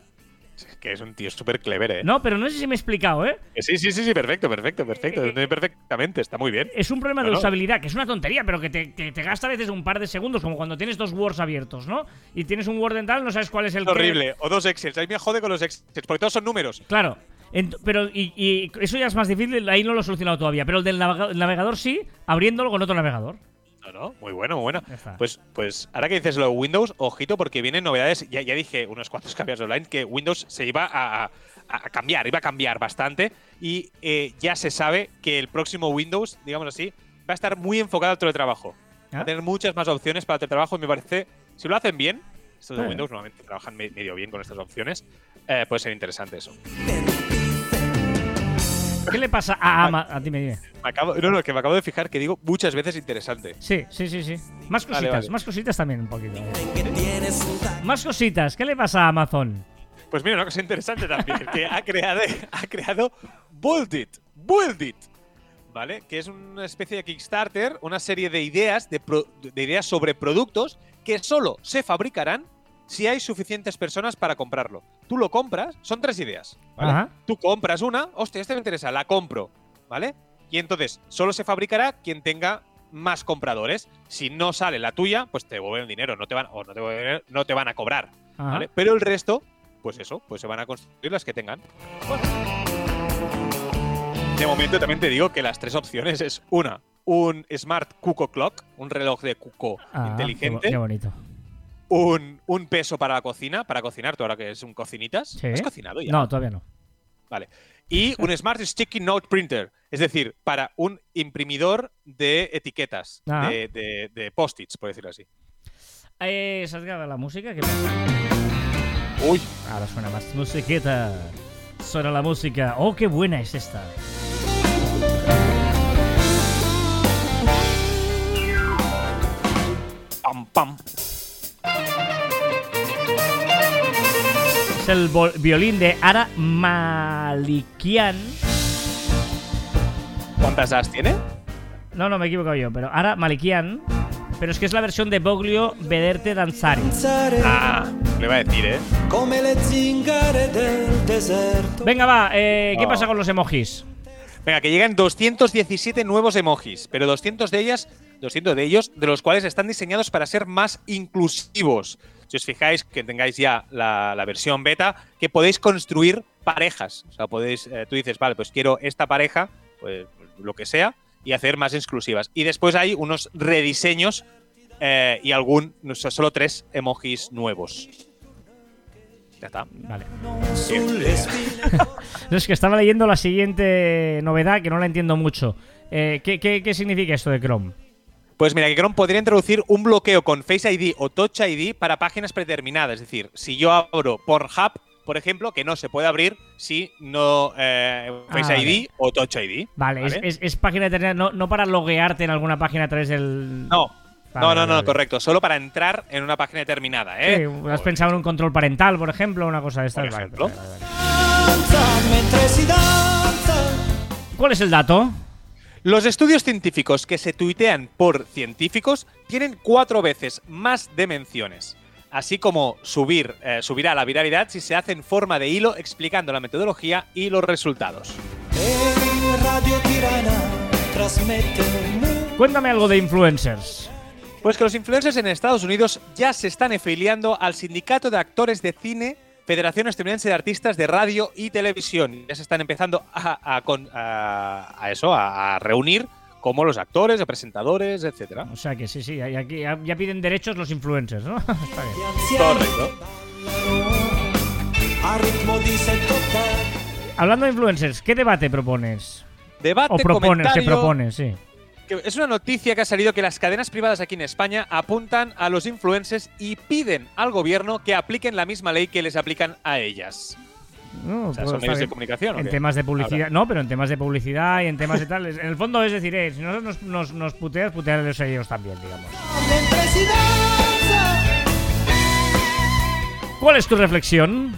Que es un tío súper clever, ¿eh? No, pero no sé si me he explicado, ¿eh? Que Sí, sí, sí, sí, perfecto, perfecto, perfecto. Eh, perfectamente, está muy bien. Es un problema de no. usabilidad, que es una tontería, pero que te, que te gasta a veces un par de segundos, como cuando tienes dos Words abiertos, ¿no? Y tienes un Word en tal, no sabes cuál es el Es que- horrible. O dos Excels. A mí me jode con los Excels, porque todos son números. Claro. Pero y, y eso ya es más difícil, ahí no lo he solucionado todavía. Pero el del navega- el navegador sí, abriéndolo con otro navegador. No, no, muy bueno, muy bueno. Pues, pues ahora que dices lo de Windows, ojito, porque vienen novedades. Ya, ya dije unos cuantos cambios online que Windows se iba a, a- a cambiar, iba a cambiar bastante y eh, ya se sabe que el próximo Windows, digamos así, va a estar muy enfocado al teletrabajo. Va Ah. a tener muchas más opciones para el teletrabajo y me parece, si lo hacen bien, estos de. Windows normalmente trabajan me- medio bien con estas opciones, eh, puede ser interesante eso. ¿Qué le pasa a Amazon? Dime, dime. Me acabo, no, no, que me acabo de fijar que digo muchas veces interesante. Sí, sí, sí, sí. Más cositas, Vale, vale. más cositas también un poquito. Más cositas. ¿Qué le pasa a Amazon? Pues mira, una cosa interesante también, que ha creado, ha creado Build It, Build It, ¿vale? Que es una especie de Kickstarter, una serie de ideas, de, pro- de ideas sobre productos que solo se fabricarán si hay suficientes personas para comprarlo. Tú lo compras, son tres ideas, ¿vale? Tú compras una, hostia, este me interesa, la compro, ¿vale? Y entonces solo se fabricará quien tenga más compradores. Si no sale la tuya, pues te devuelven el dinero, no te van, o no te, devuelven- no te van a cobrar. Pero el resto, pues eso, pues se van a construir las que tengan. De momento también te digo que las tres opciones es una, un Smart Cuco Clock, un reloj de cuco Ah, qué inteligente, Qué, bonito. Un, un peso para la cocina, para cocinar, tú ahora que es un cocinitas. Sí. ¿Has cocinado ya? No, todavía no. Vale. Y un Smart Sticky Note Printer, es decir, para un imprimidor de etiquetas, Ah. de, de- de post-its, por decirlo así. Eh, ¿Se la música? ¿Qué pasa? Uy, Ahora suena más musiquita. Suena la música. Oh, qué buena es esta. pam, pam. Es el violín de Ara Malikian. ¿Cuántas as tiene? No, no, me he equivocado yo, pero Ara Malikian. Pero es que es la versión de Boglio Vederte Danzare. Ah, le iba a decir, ¿eh? Venga, va, eh, ¿qué Oh. pasa con los emojis? Venga, que llegan 217 nuevos emojis, pero 200 de ellas, 200 de ellos, de los cuales están diseñados para ser más inclusivos. Si os fijáis que tengáis ya la, la versión beta, que podéis construir parejas. O sea, podéis, eh, tú dices, vale, pues quiero esta pareja, pues lo que sea, y hacer más exclusivas. Y después hay unos rediseños eh, y algún, no sé, solo tres emojis nuevos. Ya está. Vale. No, es que estaba leyendo la siguiente novedad que no la entiendo mucho. Eh, ¿qué, qué, qué significa esto de Chrome? Pues mira, que Chrome podría introducir un bloqueo con Face ID o Touch ID para páginas predeterminadas. Es decir, si yo abro Pornhub, por ejemplo, que no se puede abrir si no eh, Face Ah, ID o Touch ID. Vale, Es, es- es página determinada, no, no para loguearte en alguna página a través del. No, Vale, no, no, no, correcto. Solo para entrar en una página determinada, ¿eh? Sí, ¿Has pensado en un control parental, por ejemplo? Una cosa de estas. Por ejemplo. ¿Cuál es el dato? Los estudios científicos que se tuitean por científicos tienen cuatro veces más de menciones. Así como subir, eh, subirá la viralidad si se hace en forma de hilo explicando la metodología y los resultados. Radio Tirana Cuéntame algo de influencers. Pues que los influencers en Estados Unidos ya se están afiliando al Sindicato de Actores de Cine, Federación Estadounidense de Artistas de Radio y Televisión. Ya se están empezando a, a con- a- a eso, a, a reunir como los actores, los presentadores, etcétera. O sea que sí, sí, ya, aquí- ya- ya piden derechos los influencers, ¿no? Está bien. Correcto. Hablando de influencers, ¿qué debate propones? Debate, O propones, que propones, sí. Que es una noticia que ha salido que las cadenas privadas aquí en España apuntan a los influencers y piden al gobierno que apliquen la misma ley que les aplican a ellas. No, O sea, pues son medios de comunicación. ¿o En temas de publicidad, no, pero en temas de publicidad y en temas de tal. En el fondo es decir, eh, si nosotros nos, nos, puteas, putearles a ellos también, digamos. ¿Cuál es tu reflexión?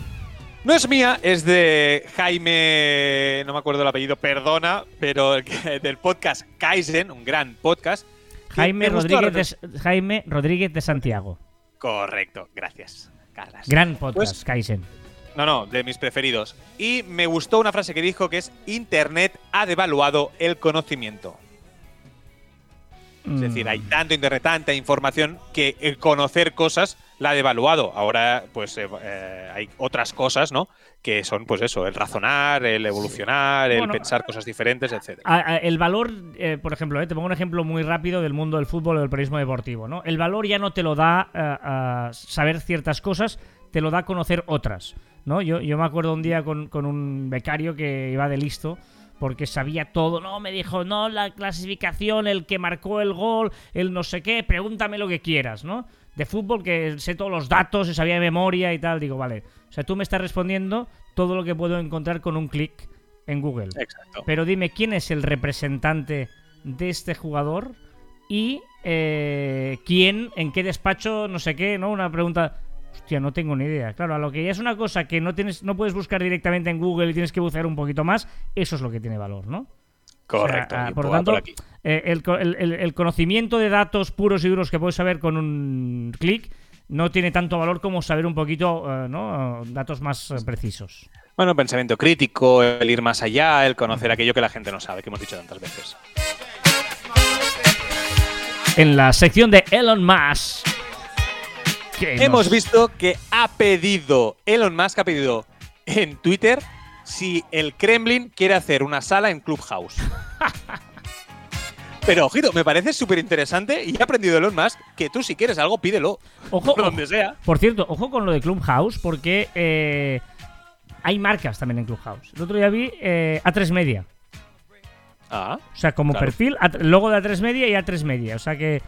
No es mía, es de Jaime, no me acuerdo el apellido, perdona, pero del podcast Kaizen, un gran podcast. Jaime Rodríguez, de, Jaime Rodríguez de Santiago. Correcto, gracias, Carlas. Gran podcast, Pues- Kaizen. No, no, de mis preferidos. Y me gustó una frase que dijo que es Internet ha devaluado el conocimiento. Es decir, Mm. hay tanto Internet, tanta información que el conocer cosas la ha devaluado. Ahora, pues eh, eh, hay otras cosas, ¿no? Que son, pues eso, el razonar, el evolucionar, el Bueno, pensar cosas diferentes, etc. El valor, eh, por ejemplo, eh, te pongo un ejemplo muy rápido del mundo del fútbol o del periodismo deportivo, ¿no? El valor ya no te lo da eh, saber ciertas cosas, te lo da conocer otras. ¿no? Yo, yo me acuerdo un día con, con un becario que iba de listo porque sabía todo. No, me dijo, no, la clasificación, el que marcó el gol, el no sé qué, pregúntame lo que quieras, ¿no? De fútbol, que sé todos los datos, sabía de memoria y tal. Digo, vale. O sea, tú me estás respondiendo todo lo que puedo encontrar con un clic en Google. Exacto. Pero dime, ¿quién es el representante de este jugador? Y eh, quién, en qué despacho, no sé qué, ¿no? Una pregunta. Hostia, no tengo ni idea. Claro, a lo que ya es una cosa que no tienes, no puedes buscar directamente en Google y tienes que bucear un poquito más, eso es lo que tiene valor, ¿no? Correcto. O sea, ah, por lo tanto, por eh, el, co- el- el- el conocimiento de datos puros y duros que puedes saber con un clic no tiene tanto valor como saber un poquito, eh, ¿no? Datos más eh, precisos. Bueno, pensamiento crítico, el ir más allá, el conocer aquello que la gente no sabe, que hemos dicho tantas veces. En la sección de Elon Musk. Hemos nos- visto que ha pedido, Elon Musk ha pedido en Twitter si el Kremlin quiere hacer una sala en Clubhouse. Pero, ojito, me parece súper interesante y he aprendido Elon Musk que tú si quieres algo, pídelo. Ojo, por donde sea. Por cierto, ojo con lo de Clubhouse, porque eh, hay marcas también en Clubhouse. El otro día vi eh, A3 Media. Ah, O sea, como Claro. perfil, logo de A3 Media y A3 Media. O sea que.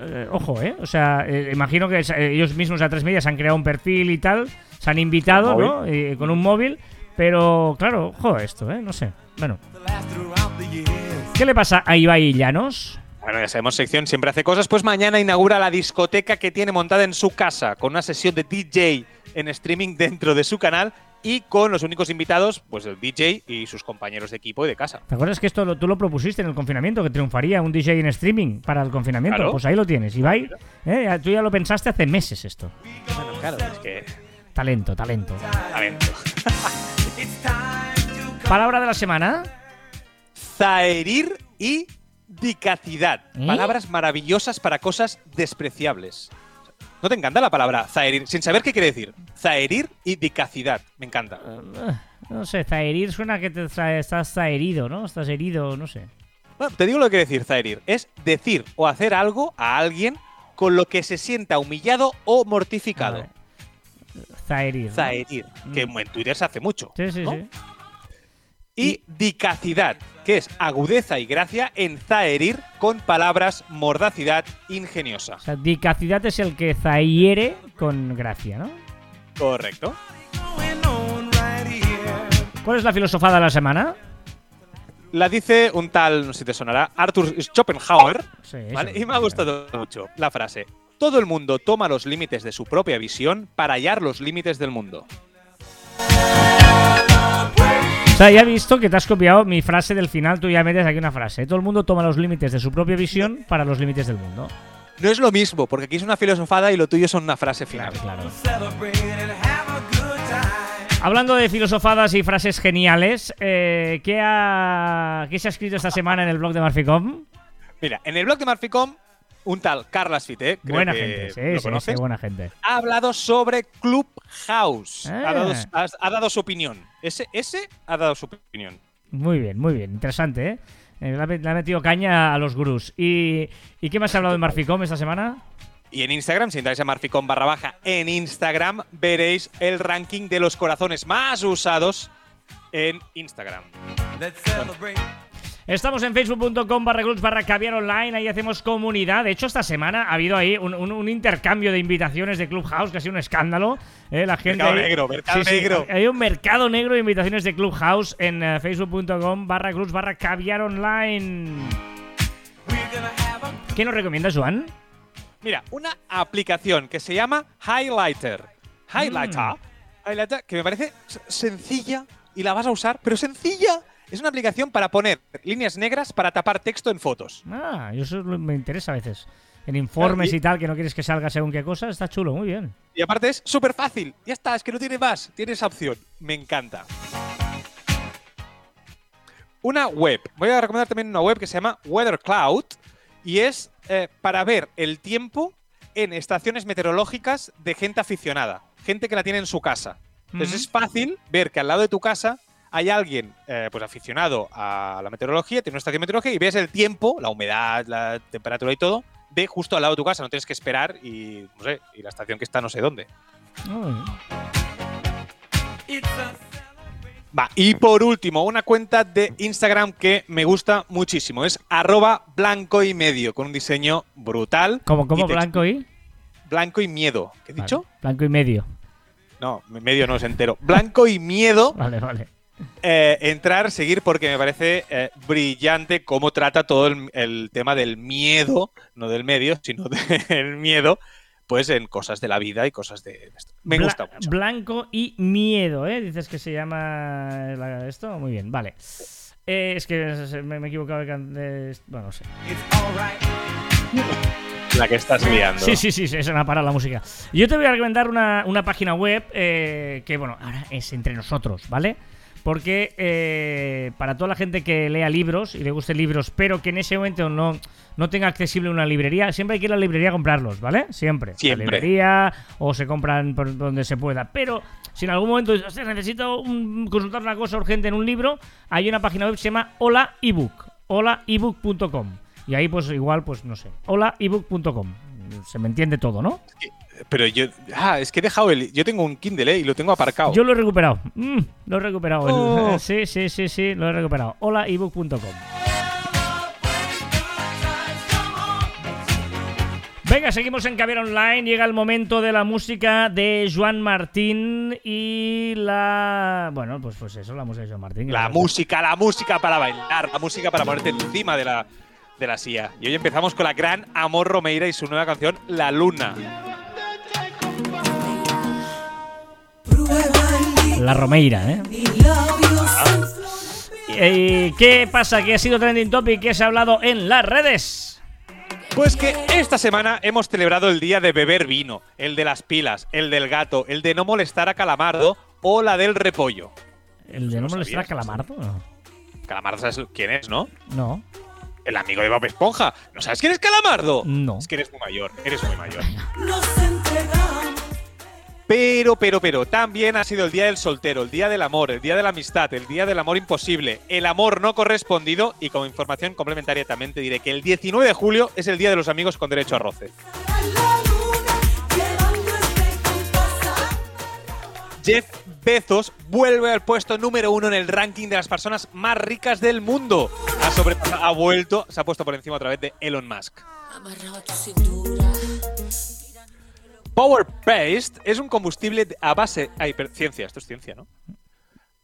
Eh, ojo, ¿eh? O sea, eh, imagino que eh, ellos mismos A3 Media se han creado un perfil y tal. Se han invitado, Con ¿no? Eh, con un móvil. Pero, claro, ojo a esto, ¿eh? No sé. Bueno. ¿Qué le pasa a Ibai Llanos? Bueno, ya sabemos, sección siempre hace cosas. Pues mañana inaugura la discoteca que tiene montada en su casa, con una sesión de DJ en streaming dentro de su canal y con los únicos invitados, pues el DJ y sus compañeros de equipo y de casa. ¿Te acuerdas que esto lo- tú lo propusiste en el confinamiento? Que triunfaría un DJ en streaming para el confinamiento. Claro. Pues ahí lo tienes. Ibai, ¿eh? Tú ya lo pensaste hace meses esto. Bueno, claro, es que. Talento, talento. Talento. Palabra de la semana. Zaherir y dicacidad. ¿Eh? Palabras maravillosas para cosas despreciables. ¿No te encanta la palabra zaherir? Sin saber qué quiere decir. Zaherir y dicacidad. Me encanta. Eh, No sé, zaherir suena que te estás zaherido, ¿no? Estás herido, no sé. Bueno, te digo lo que quiere decir zaherir. Es decir o hacer algo a alguien con lo que se sienta humillado o mortificado. Zaherir. ¿no? Zaherir. Que Mm. en Twitter se hace mucho. Sí, sí, ¿no? sí. Y dicacidad, que es agudeza y gracia en zaherir con palabras mordacidad ingeniosa. O sea, dicacidad es el que zahiere con gracia, ¿no? Correcto. ¿Cuál es la filosofada de la semana? La dice un tal, no sé si te sonará, Arthur Schopenhauer, Sí. Y me ha gustado mucho la frase. Todo el mundo toma los límites de su propia visión para hallar los límites del mundo. O sea, ya he visto que te has copiado mi frase del final, tú ya metes aquí una frase. Todo el mundo toma los límites de su propia visión para los límites del mundo. No es lo mismo, porque aquí es una filosofada y lo tuyo es una frase final. Claro. Hablando de filosofadas y frases geniales, eh, ¿qué, ha, ¿qué se ha escrito esta semana en el blog de Marficom? Mira, en el blog de Marficom, un tal Carlas Fite, creo buena que gente, sí, lo sí, sí, buena gente. ha hablado sobre Clubhouse. Ah. Ha, dado, ha- ha dado su opinión. Ese, ese ha dado su opinión. Muy bien, muy bien, interesante, ¿eh? Eh, Le ha, metido caña a los gurús. ¿Y, ¿y qué más ha hablado de Marficom esta semana? Y en Instagram, si entráis a Marficom barra baja, en Instagram veréis el ranking de los corazones más usados en Instagram. Estamos en facebook.com barra clubs barra caviar online, ahí hacemos comunidad. De hecho, esta semana ha habido ahí un, un- un intercambio de invitaciones de Clubhouse, que ha sido un escándalo. ¿eh? La gente Mercado ahí- negro, mercado negro. Hay un mercado negro de invitaciones de Clubhouse en eh, facebook.com barra clubs barra caviar online. ¿Qué nos recomiendas, Joan? Mira, una aplicación que se llama Highlighter. Highlighter. Mm. Highlighter, que me parece sencilla y la vas a usar, pero sencilla. Es una aplicación para poner líneas negras para tapar texto en fotos. Ah, yo eso me interesa a veces. En informes Claro, y- y tal, que no quieres que salga según qué cosa, está chulo, muy bien. Y aparte es súper fácil. Ya está, es que no tiene más. Tiene esa opción. Me encanta. Una web. Voy a recomendar también una web que se llama Weather Cloud y es eh, para ver el tiempo en estaciones meteorológicas de gente aficionada. Gente que la tiene en su casa. Entonces es fácil ver que al lado de tu casa hay alguien eh, pues aficionado a la meteorología, tiene una estación meteorológica y ves el tiempo, la humedad, la temperatura y todo, de justo al lado de tu casa. No tienes que esperar y, no sé, y la estación que está no sé dónde. Va, y por último, una cuenta de Instagram que me gusta muchísimo. Es arroba blanco y medio, con un diseño brutal. ¿Cómo, cómo, Y blanco y? Blanco y miedo. ¿Qué he dicho? Blanco y medio. No, medio no es entero. Blanco y miedo. Vale, vale. Eh, entrar, seguir, porque me parece eh, brillante cómo trata todo el, el tema del miedo, no del medio, sino del miedo, pues en cosas de la vida y cosas de esto. Me Bla- gusta mucho. Blanco y miedo, ¿eh? Dices que se llama la- esto. Muy bien, vale. Eh, es que me, me he equivocado de Bueno, no sé. La que estás liando. Sí, sí, sí, sí, se me ha parado la música. Yo te voy a recomendar una, una página web eh, que, bueno, ahora es entre nosotros, ¿vale? Porque eh, para toda la gente que lea libros y le guste libros, pero que en ese momento no, no tenga accesible una librería, siempre hay que ir a la librería a comprarlos, ¿vale? Siempre. Siempre. La librería o se compran por donde se pueda. Pero si en algún momento dices, "Hostia, necesito un- consultar una cosa urgente en un libro, hay una página web que se llama Hola ebook. holaebook.com. Y ahí, pues igual, pues no sé. holaebook.com. Se me entiende todo, ¿no? Pero yo. Ah, es que he dejado el. Yo tengo un Kindle eh, y lo tengo aparcado. Yo lo he recuperado. Mm, lo he recuperado. El- Oh. sí, sí, sí, sí, lo he recuperado. Hola, ebook.com. Venga, seguimos en Caber Online. Llega el momento de la música de Joan Martín y la. Bueno, pues, pues eso, la música de Joan Martín. La música, la música para bailar, la música para ponerte encima de la, de la silla. Y hoy empezamos con la gran Amor Romeira y su nueva canción, La Luna. La Romeira, ¿eh? Eh, ¿Qué pasa? ¿Qué ha sido trending topic? ¿Qué se ha hablado en las redes? Pues que esta semana hemos celebrado el día de beber vino, el de las pilas, el del gato, el de no molestar a Calamardo o la del repollo. ¿El de no lo molestar a Calamardo? No. Calamardo, ¿sabes quién es, no? No. El amigo de Bob Esponja. ¿No sabes quién es Calamardo? No. Es que eres muy mayor, eres muy mayor. Pero, pero, pero, también ha sido el día del soltero, el día del amor, el día de la amistad, el día del amor imposible, el amor no correspondido y como información complementaria también te diré que el 19 de julio es el día de los amigos con derecho a roce. Jeff Bezos vuelve al puesto número uno en el ranking de las personas más ricas del mundo. Ha, vuelto, se ha puesto por encima otra vez de Elon Musk. Amarrado a tu. Power Paste es un combustible a base. Ay, pero ciencia, esto es ciencia, ¿no?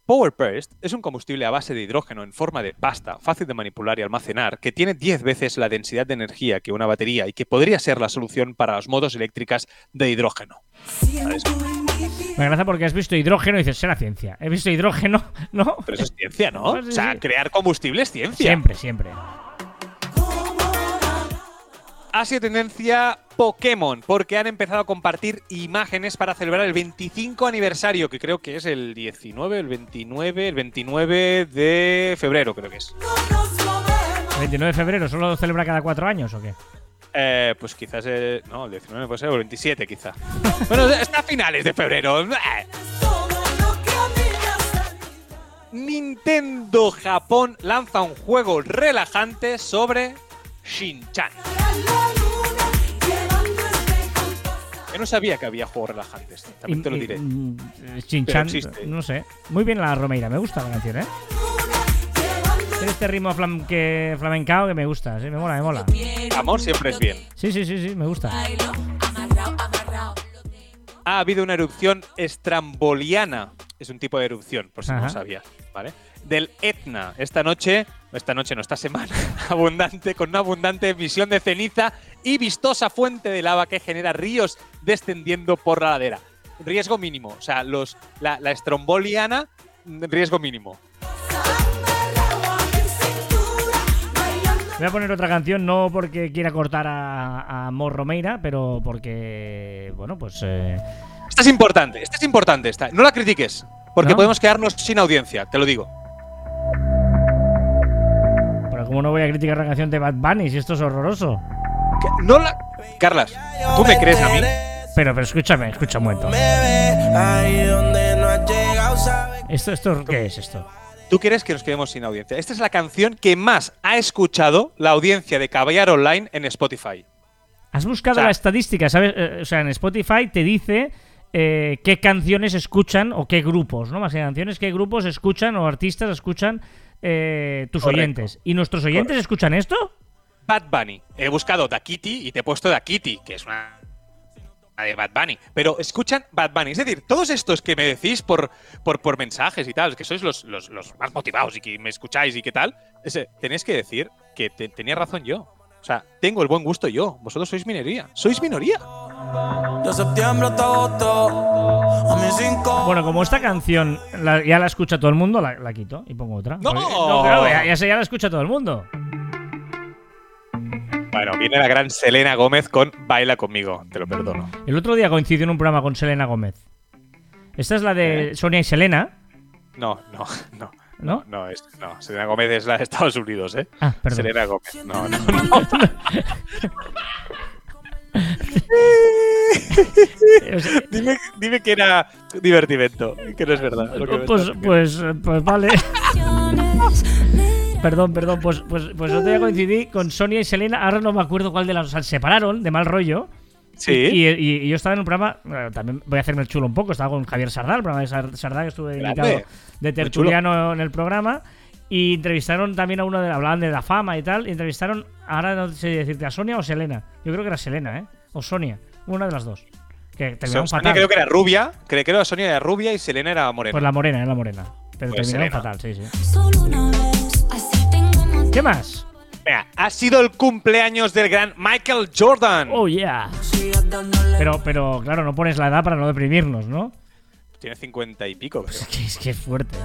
Power Paste es un combustible a base de hidrógeno en forma de pasta, fácil de manipular y almacenar, que tiene 10 veces la densidad de energía que una batería y que podría ser la solución para las motos eléctricas de hidrógeno. ¿Sabes? Me gracia porque has visto hidrógeno y dices, será ciencia. He visto hidrógeno, ¿no? Pero eso es ciencia, ¿no? O sea, sí. crear combustible es ciencia. Siempre, siempre. Ha sido tendencia Pokémon, porque han empezado a compartir imágenes para celebrar el 25 aniversario, que creo que es el 19, el 29, el 29 de febrero, creo que es. Nos movemos. 29 de febrero, ¿solo lo celebra cada cuatro años o qué? Eh, pues quizás, el- no, el 19 puede ser, o el 27 quizá. bueno, está a finales de febrero. Eh. Nintendo Japón lanza un juego relajante sobre Shin-Chan. Yo no sabía que había juegos relajantes, también te lo diré. y- mm, no sé. Muy bien la Romeira, me gusta la canción, ¿eh? Tiene este ritmo flam que, flamencao que me gusta, sí, me mola, me mola. Amor siempre es bien. Sí, sí, sí, sí, me gusta. Ha habido una erupción estramboliana. Es un tipo de erupción, por si no lo sabías, ¿vale? Del Etna. Esta noche, esta noche no, esta semana, abundante, con una abundante emisión de ceniza y vistosa fuente de lava que genera ríos descendiendo por la ladera. Riesgo mínimo. O sea, los, la, la estromboliana, mm, riesgo mínimo. Voy a poner otra canción, no porque quiera cortar a, a Mor Romeira, pero porque, bueno, pues... eh, Esta es importante, esta es importante. Esta. No la critiques, porque ¿No? podemos quedarnos sin audiencia, te lo digo. Como no voy a criticar la canción de Bad Bunny si esto es horroroso. No la. Carlas, ¿tú me crees a mí? Pero, pero escúchame, escucha un momento. ¿Esto, esto qué es esto? ¿Tú quieres que nos quedemos sin audiencia? Esta es la canción que más ha escuchado la audiencia de Caballar Online en Spotify. Has buscado O sea- la estadística, ¿sabes? Eh, o sea, en Spotify te dice eh, qué canciones escuchan o qué grupos, ¿no? Más que canciones, qué grupos escuchan o artistas escuchan eh, tus Correcto. oyentes. ¿Y nuestros oyentes Correcto. escuchan esto? Bad Bunny. He buscado Da Kitty y te he puesto Da Kitty, que es una de Bad Bunny. Pero escuchan Bad Bunny. Es decir, todos estos que me decís por, por, por mensajes y tal, que sois los, los, los más motivados y que me escucháis y qué tal, ese, tenéis que decir que te- tenía razón yo. O sea, tengo el buen gusto yo. Vosotros sois minoría. Sois minoría. De septiembre hasta agosto, a mis cinco. Bueno, como esta canción la- ya la escucha todo el mundo, la, la quito y pongo otra. ¡No! Porque- claro, ya, ya sé, ya la escucha todo el mundo. Bueno, viene la gran Selena Gómez con Baila conmigo. Te lo perdono. El otro día coincidió en un programa con Selena Gómez. Esta es la de ¿Eh? Sonia y Selena, No, no, no. ¿No? No, es, no, Selena Gómez es la de Estados Unidos, ¿eh? Ah, perdón. Selena Gómez. No, no, no. Dime, dime que era divertimento, que no es verdad. pues, pues, pues vale. Perdón, perdón, pues, pues, pues otro día coincidí con Sonia y Selena, ahora no me acuerdo cuál de las, o sea, se separaron de mal rollo. Sí. Y, y- y yo estaba en un programa, eh, también voy a hacerme el chulo un poco, estaba con Javier Sardá, el programa de Sar- Sardá, que estuve invitado de tertuliano en el programa. Y entrevistaron también a uno de hablaban de la fama y tal. Y entrevistaron, ahora no sé decirte, a Sonia o Selena. Yo creo que era Selena, ¿eh? O Sonia, una de las dos. Que terminaron Sonia fatal. creo que era rubia, creo que era Sonia era rubia y Selena era morena. Pues la morena, era la morena. Pero Pues terminaron Selena. fatal, sí, sí. ¿Qué más? Venga, ha sido el cumpleaños del gran Michael Jordan. Oh, yeah. Pero, pero claro, no pones la edad para no deprimirnos, ¿no? Tiene 50 y pico, creo. Es que es, que es fuerte.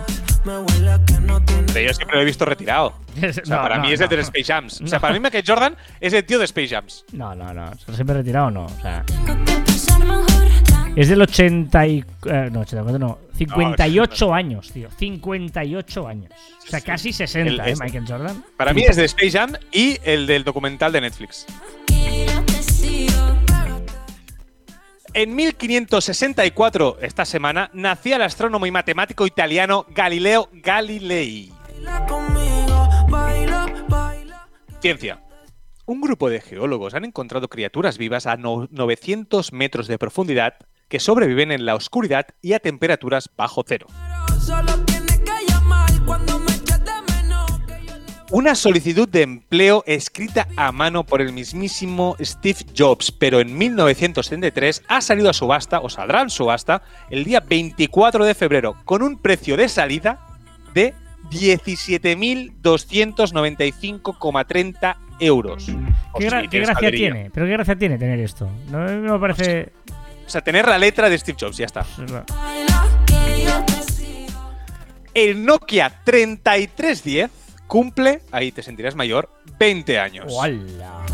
Pero yo siempre lo he visto retirado. O sea, No, para no, mí es el de Space Jams. O sea, para mí Michael Jordan es el tío de Space Jams. No, no, no. ¿Se siempre retirado no? O sea, Es del 80 y... eh, no, 84 no. 58 años, tío. 58 años. O sea, casi 60, El- ¿eh? Michael Jordan. Para mí es de Space Jam y el del documental de Netflix. En 1564, esta semana, nacía el astrónomo y matemático italiano Galileo Galilei. Ciencia. Un grupo de geólogos han encontrado criaturas vivas a no- 900 metros de profundidad que sobreviven en la oscuridad y a temperaturas bajo cero. Una solicitud de empleo escrita a mano por el mismísimo Steve Jobs, pero en 1973 ha salido a subasta, o saldrá en subasta, el día 24 de febrero, con un precio de salida de 17.295,30 euros. ¿Qué, gra- gracia tiene? ¿Pero qué gracia tiene tener esto? No, no me parece... O sea, tener la letra de Steve Jobs, ya está. Sigo. El Nokia 3310 cumple, ahí te sentirás mayor, 20 años. ¡Hola!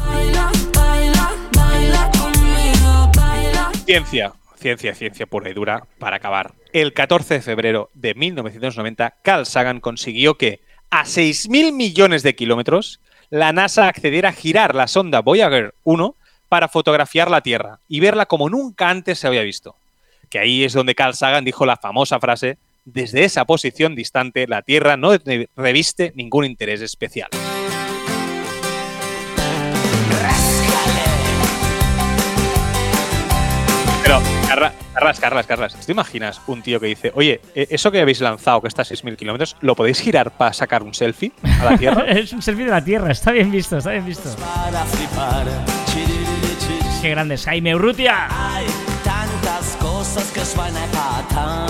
Ciencia, ciencia, ciencia pura y dura para acabar. El 14 de febrero de 1990, Carl Sagan consiguió que, a 6.000 millones de kilómetros, la NASA accediera a girar la sonda Voyager 1 para fotografiar la Tierra y verla como nunca antes se había visto. Que ahí es donde Carl Sagan dijo la famosa frase, desde esa posición distante, la Tierra no re- reviste ningún interés especial. Pero, Carla- Carlas, Carlas, Carlas, ¿te imaginas un tío que dice, oye, eh, eso que habéis lanzado, que está a 6.000 kilómetros, ¿lo podéis girar para sacar un selfie a la Tierra? es un selfie de la Tierra, está bien visto, está bien visto. para flipar. Qué grande es Jaime Urrutia. Hay tantas cosas que os van a empatar.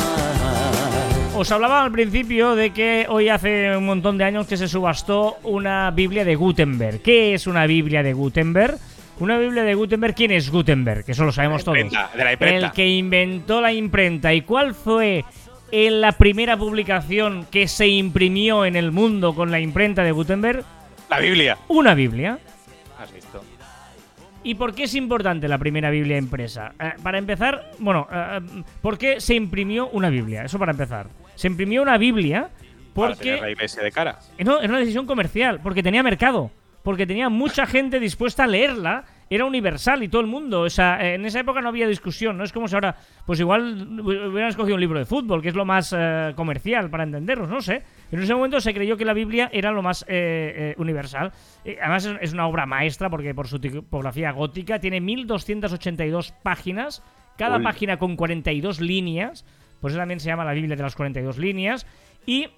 Os hablaba al principio de que hoy hace un montón de años que se subastó una Biblia de Gutenberg. ¿Qué es una Biblia de Gutenberg? Una Biblia de Gutenberg, ¿quién es Gutenberg? Que eso lo sabemos De la todos. imprenta, de la imprenta. El que inventó la imprenta. ¿Y cuál fue en la primera publicación que se imprimió en el mundo con la imprenta de Gutenberg? La Biblia. Una Biblia. ¿Has visto? ¿Y por qué es importante la primera Biblia impresa? Eh, para empezar, bueno, eh, ¿por qué se imprimió una Biblia? Eso para empezar. Se imprimió una Biblia Para tener la porque iglesia de cara. eh, no, era una decisión comercial, porque tenía mercado, porque tenía mucha gente dispuesta a leerla, era universal y todo el mundo, o sea, en esa época no había discusión, no es como si ahora, pues igual hubieran escogido un libro de fútbol, que es lo más eh, comercial para entendernos, no sé. En ese momento se creyó que la Biblia era lo más eh, eh, universal. Eh, además es, una obra maestra porque por su tipografía gótica tiene 1282 páginas cada Uy. página con 42 líneas, pues eso también se llama la Biblia de las 42 líneas, y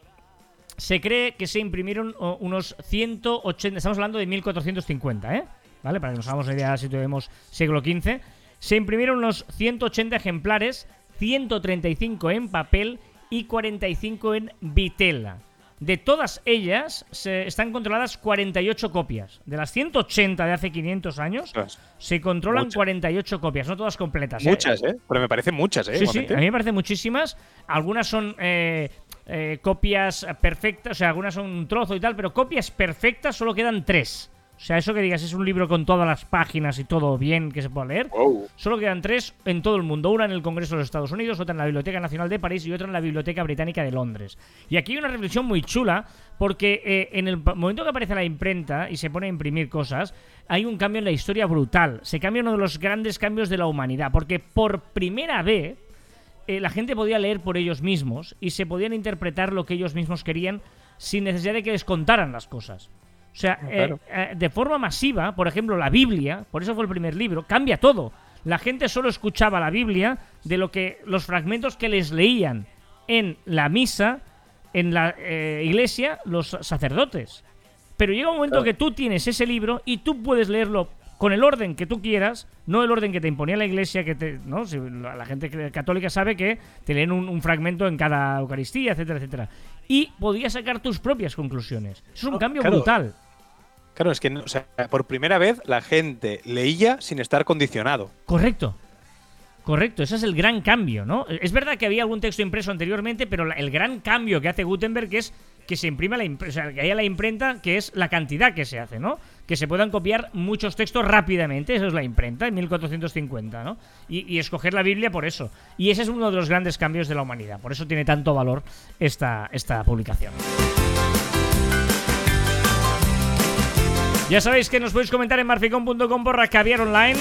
se cree que se imprimieron unos 180, estamos hablando de 1450, ¿eh? ¿Vale? Para que nos hagamos una idea si tenemos siglo XV. Se imprimieron unos 180 ejemplares, 135 en papel y 45 en vitela. De todas ellas se están controladas 48 copias. De las 180 de hace 500 años, se controlan Muchas. 48 copias, no todas completas. ¿eh? Muchas, ¿eh? Pero me parecen muchas, ¿eh? Sí, sí, igualmente. a mí me parecen muchísimas. Algunas son eh, eh, copias perfectas, o sea, algunas son un trozo y tal, pero copias perfectas solo quedan tres. O sea, eso que digas es un libro con todas las páginas y todo bien que se pueda leer. Wow. Solo quedan tres en todo el mundo. Una en el Congreso de los Estados Unidos, otra en la Biblioteca Nacional de París y otra en la Biblioteca Británica de Londres. Y aquí hay una reflexión muy chula porque eh, en el momento que aparece la imprenta y se pone a imprimir cosas, hay un cambio en la historia brutal. Se cambia uno de los grandes cambios de la humanidad porque por primera vez eh, la gente podía leer por ellos mismos y se podían interpretar lo que ellos mismos querían sin necesidad de que les contaran las cosas. O sea, eh, claro. eh, de forma masiva, por ejemplo, la Biblia, por eso fue el primer libro, cambia todo. La gente solo escuchaba la Biblia de lo que los fragmentos que les leían en la misa, en la eh, iglesia, los sacerdotes. Pero llega un momento Claro. que tú tienes ese libro y tú puedes leerlo con el orden que tú quieras, no el orden que te imponía la iglesia, que te, ¿no? Si la gente católica sabe que te leen un, un fragmento en cada Eucaristía, etcétera, etcétera. Y podías sacar tus propias conclusiones. Es un No, cambio claro. brutal. Claro, es que o sea, por primera vez la gente leía sin estar condicionado. Correcto. Correcto, ese es el gran cambio, ¿no? Es verdad que había algún texto impreso anteriormente, pero el gran cambio que hace Gutenberg es que se imprima la o sea, que haya la imprenta, que es la cantidad que se hace, ¿no? Que se puedan copiar muchos textos rápidamente, eso es la imprenta, en 1450, ¿no? Y, y escoger la Biblia por eso. Y ese es uno de los grandes cambios de la humanidad, por eso tiene tanto valor esta, esta publicación. Ya sabéis que nos podéis comentar en marficon.com barra caviar online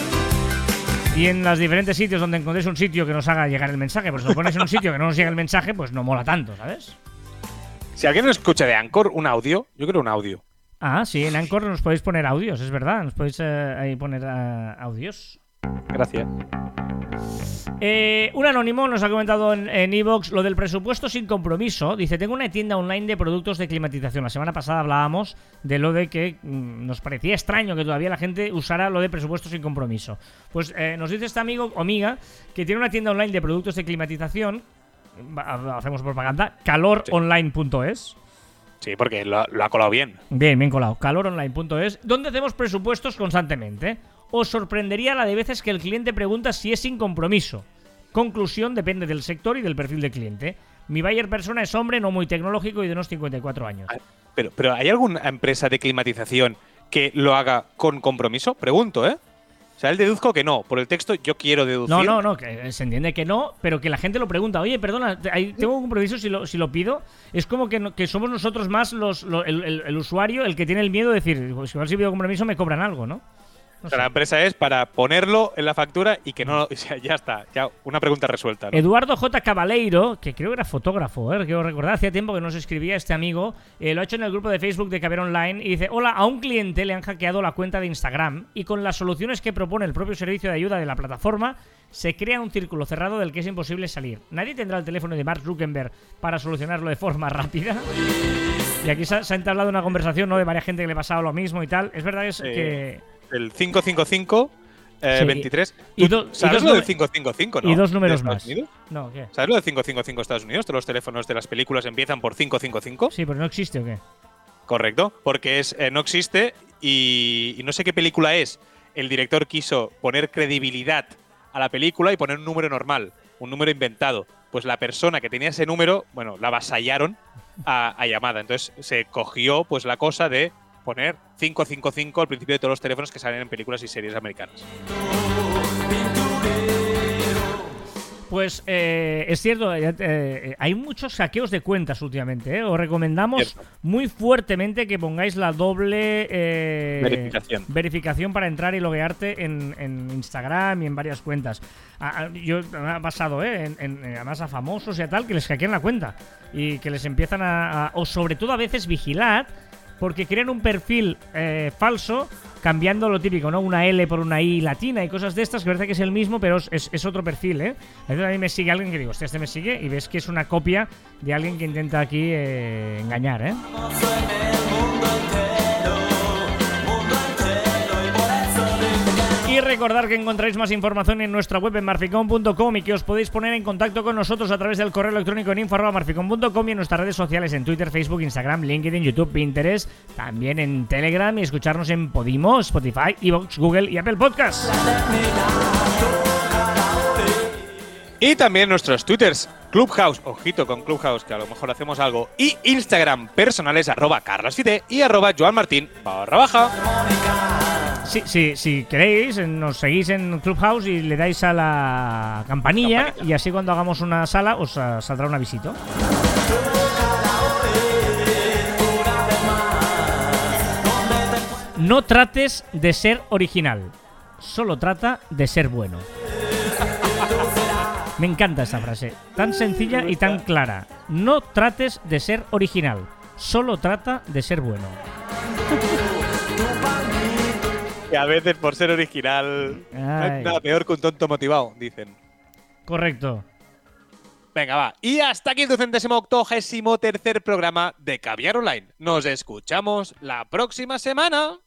y en los diferentes sitios donde encontréis un sitio que nos haga llegar el mensaje. Porque si lo ponéis en un sitio que no nos llega el mensaje, pues no mola tanto, ¿sabes? Si alguien nos escucha de Anchor, un audio, yo creo un audio. Ah, sí, en Anchor nos podéis poner audios, es verdad. Nos podéis eh, ahí poner eh, audios. Gracias. Eh, un anónimo nos ha comentado en Evox lo del presupuesto sin compromiso. Dice, tengo una tienda online de productos de climatización. La semana pasada hablábamos de lo de que mm, nos parecía extraño que todavía la gente usara lo de presupuesto sin compromiso. Pues eh, nos dice este amigo o amiga que tiene una tienda online de productos de climatización. Hacemos propaganda. Caloronline.es. Sí, porque lo, lo ha colado bien. Bien, bien colado. Caloronline.es, donde hacemos presupuestos constantemente. Os sorprendería la de veces que el cliente pregunta si es sin compromiso. Conclusión depende del sector y del perfil del cliente. Mi buyer persona es hombre, no muy tecnológico y de unos 54 años. Pero, pero ¿hay alguna empresa de climatización que lo haga con compromiso? Pregunto, ¿eh? O sea, él deduzco que no. Por el texto yo quiero deducir. No, no, no, que se entiende que no, pero que la gente lo pregunta. Oye, perdona, tengo un compromiso si lo, si lo pido. Es como que, no- que somos nosotros más los, lo- el, el- el usuario el que tiene el miedo de decir, pues igual si pido compromiso me cobran algo, ¿no? O sea, la empresa es para ponerlo en la factura y que no. O sea, ya está. Ya una pregunta resuelta. ¿no? Eduardo J. Cabaleiro, que creo que era fotógrafo, ¿eh? quiero recordar, hacía tiempo que nos escribía este amigo, eh, lo ha hecho en el grupo de Facebook de Caber Online y dice, hola, a un cliente le han hackeado la cuenta de Instagram y con las soluciones que propone el propio servicio de ayuda de la plataforma, se crea un círculo cerrado del que es imposible salir. Nadie tendrá el teléfono de Mark Zuckerberg para solucionarlo de forma rápida. Y aquí se ha, se ha entablado una conversación ¿no? de varias gente que le pasaba lo mismo y tal. Es verdad que es que... El 555 eh, Sí, 23. y ¿Tú do- y ¿Sabes dos lo del nume- 555, no? Y dos ¿De números más. Unidos? No, ¿qué? ¿Sabes lo del 555 Estados Unidos? Todos los teléfonos de las películas empiezan por 555. Sí, pero no existe o qué. Correcto, porque es, eh, no existe y, y no sé qué película es. El director quiso poner credibilidad a la película y poner un número normal, un número inventado. Pues la persona que tenía ese número, bueno, la avasallaron a, a llamada. Entonces se cogió pues la cosa de poner 555 al principio de todos los teléfonos que salen en películas y series americanas. Pues eh, es cierto, eh, eh, hay muchos saqueos de cuentas últimamente. ¿eh? Os recomendamos Cierto. muy fuertemente que pongáis la doble eh, Verificación. verificación para entrar y loguearte en, en Instagram y en varias cuentas. A- a- yo me ha pasado, ¿eh? en, en- además a famosos y a tal, que les hackean la cuenta y que les empiezan a, a- o sobre todo a veces vigilar porque crean un perfil eh, falso cambiando lo típico, ¿no? Una L por una I latina y cosas de estas que parece que es el mismo, pero es, otro perfil, ¿eh? Veces a mí me sigue alguien que digo, este me sigue y ves que es una copia de alguien que intenta aquí eh, engañar, ¿eh? Y recordar que encontráis más información en nuestra web en marficom.com y que os podéis poner en contacto con nosotros a través del correo electrónico en info.marficom.com y en nuestras redes sociales en Twitter, Facebook, Instagram, LinkedIn, YouTube, Pinterest, también en Telegram y escucharnos en Podimo, Spotify, Evox, Google y Apple Podcasts. Y también nuestros twitters, Clubhouse, ojito con Clubhouse, que a lo mejor hacemos algo, y Instagram personales, arroba carlosfite y arroba joanmartin barra baja. Sí, sí, si queréis, eh, nos seguís en Clubhouse y le dais a la campanilla, Campanilla. y así cuando hagamos una sala os ah, saldrá una visita. No trates de ser original, solo trata de ser bueno. Me encanta esa frase, tan sencilla y tan clara. No trates de ser original, solo trata de ser bueno. Y a veces por ser original, no hay nada peor que un tonto motivado, dicen. Correcto. Venga, va. Y hasta aquí el ducentésimo octogésimo tercer programa de Caviar Online. Nos escuchamos la próxima semana.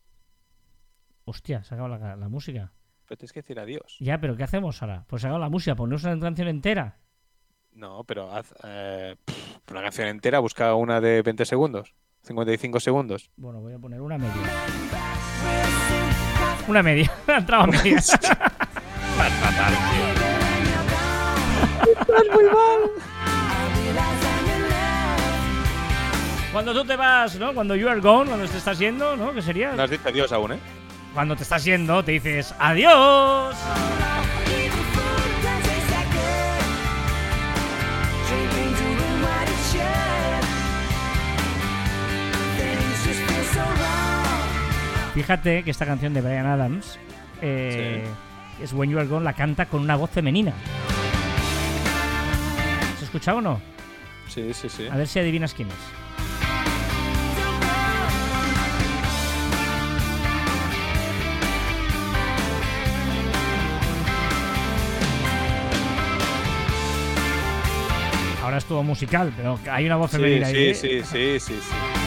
Hostia, se ha acabado la, la música. Pero tienes que decir adiós. Ya, pero ¿qué hacemos ahora? Pues se ha acabado la música, ponemos una canción entera. No, pero haz eh, pff, una canción entera, busca una de 20 segundos, 55 segundos. Bueno, voy a poner una media. Una media. Ha entrado a medias. Cuando tú te vas, ¿no? Cuando you are gone, cuando te estás yendo, ¿no? ¿Qué sería? No has dicho adiós aún, ¿eh? Cuando te estás yendo, te dices adiós. Fíjate que esta canción de Brian Adams eh, es When You Are Gone, la canta con una voz femenina. ¿Has escuchado o no? Sí, sí, sí. A ver si adivinas quién es. Ahora es todo musical, pero hay una voz Sí, femenina sí, ahí. sí, sí, sí, sí.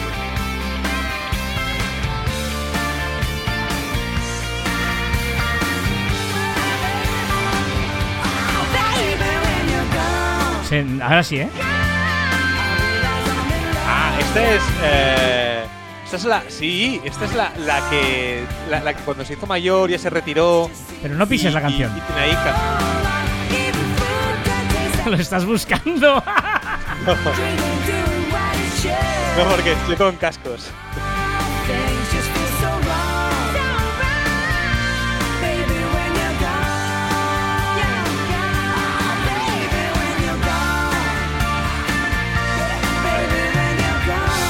Ahora sí, ¿eh? Ah, esta es. eh, esta es la. Sí, esta es la, la que. La, la que cuando se hizo mayor ya se retiró. Pero no pises y- la canción. Y, tiene hija. Lo estás buscando. No, porque estoy con cascos.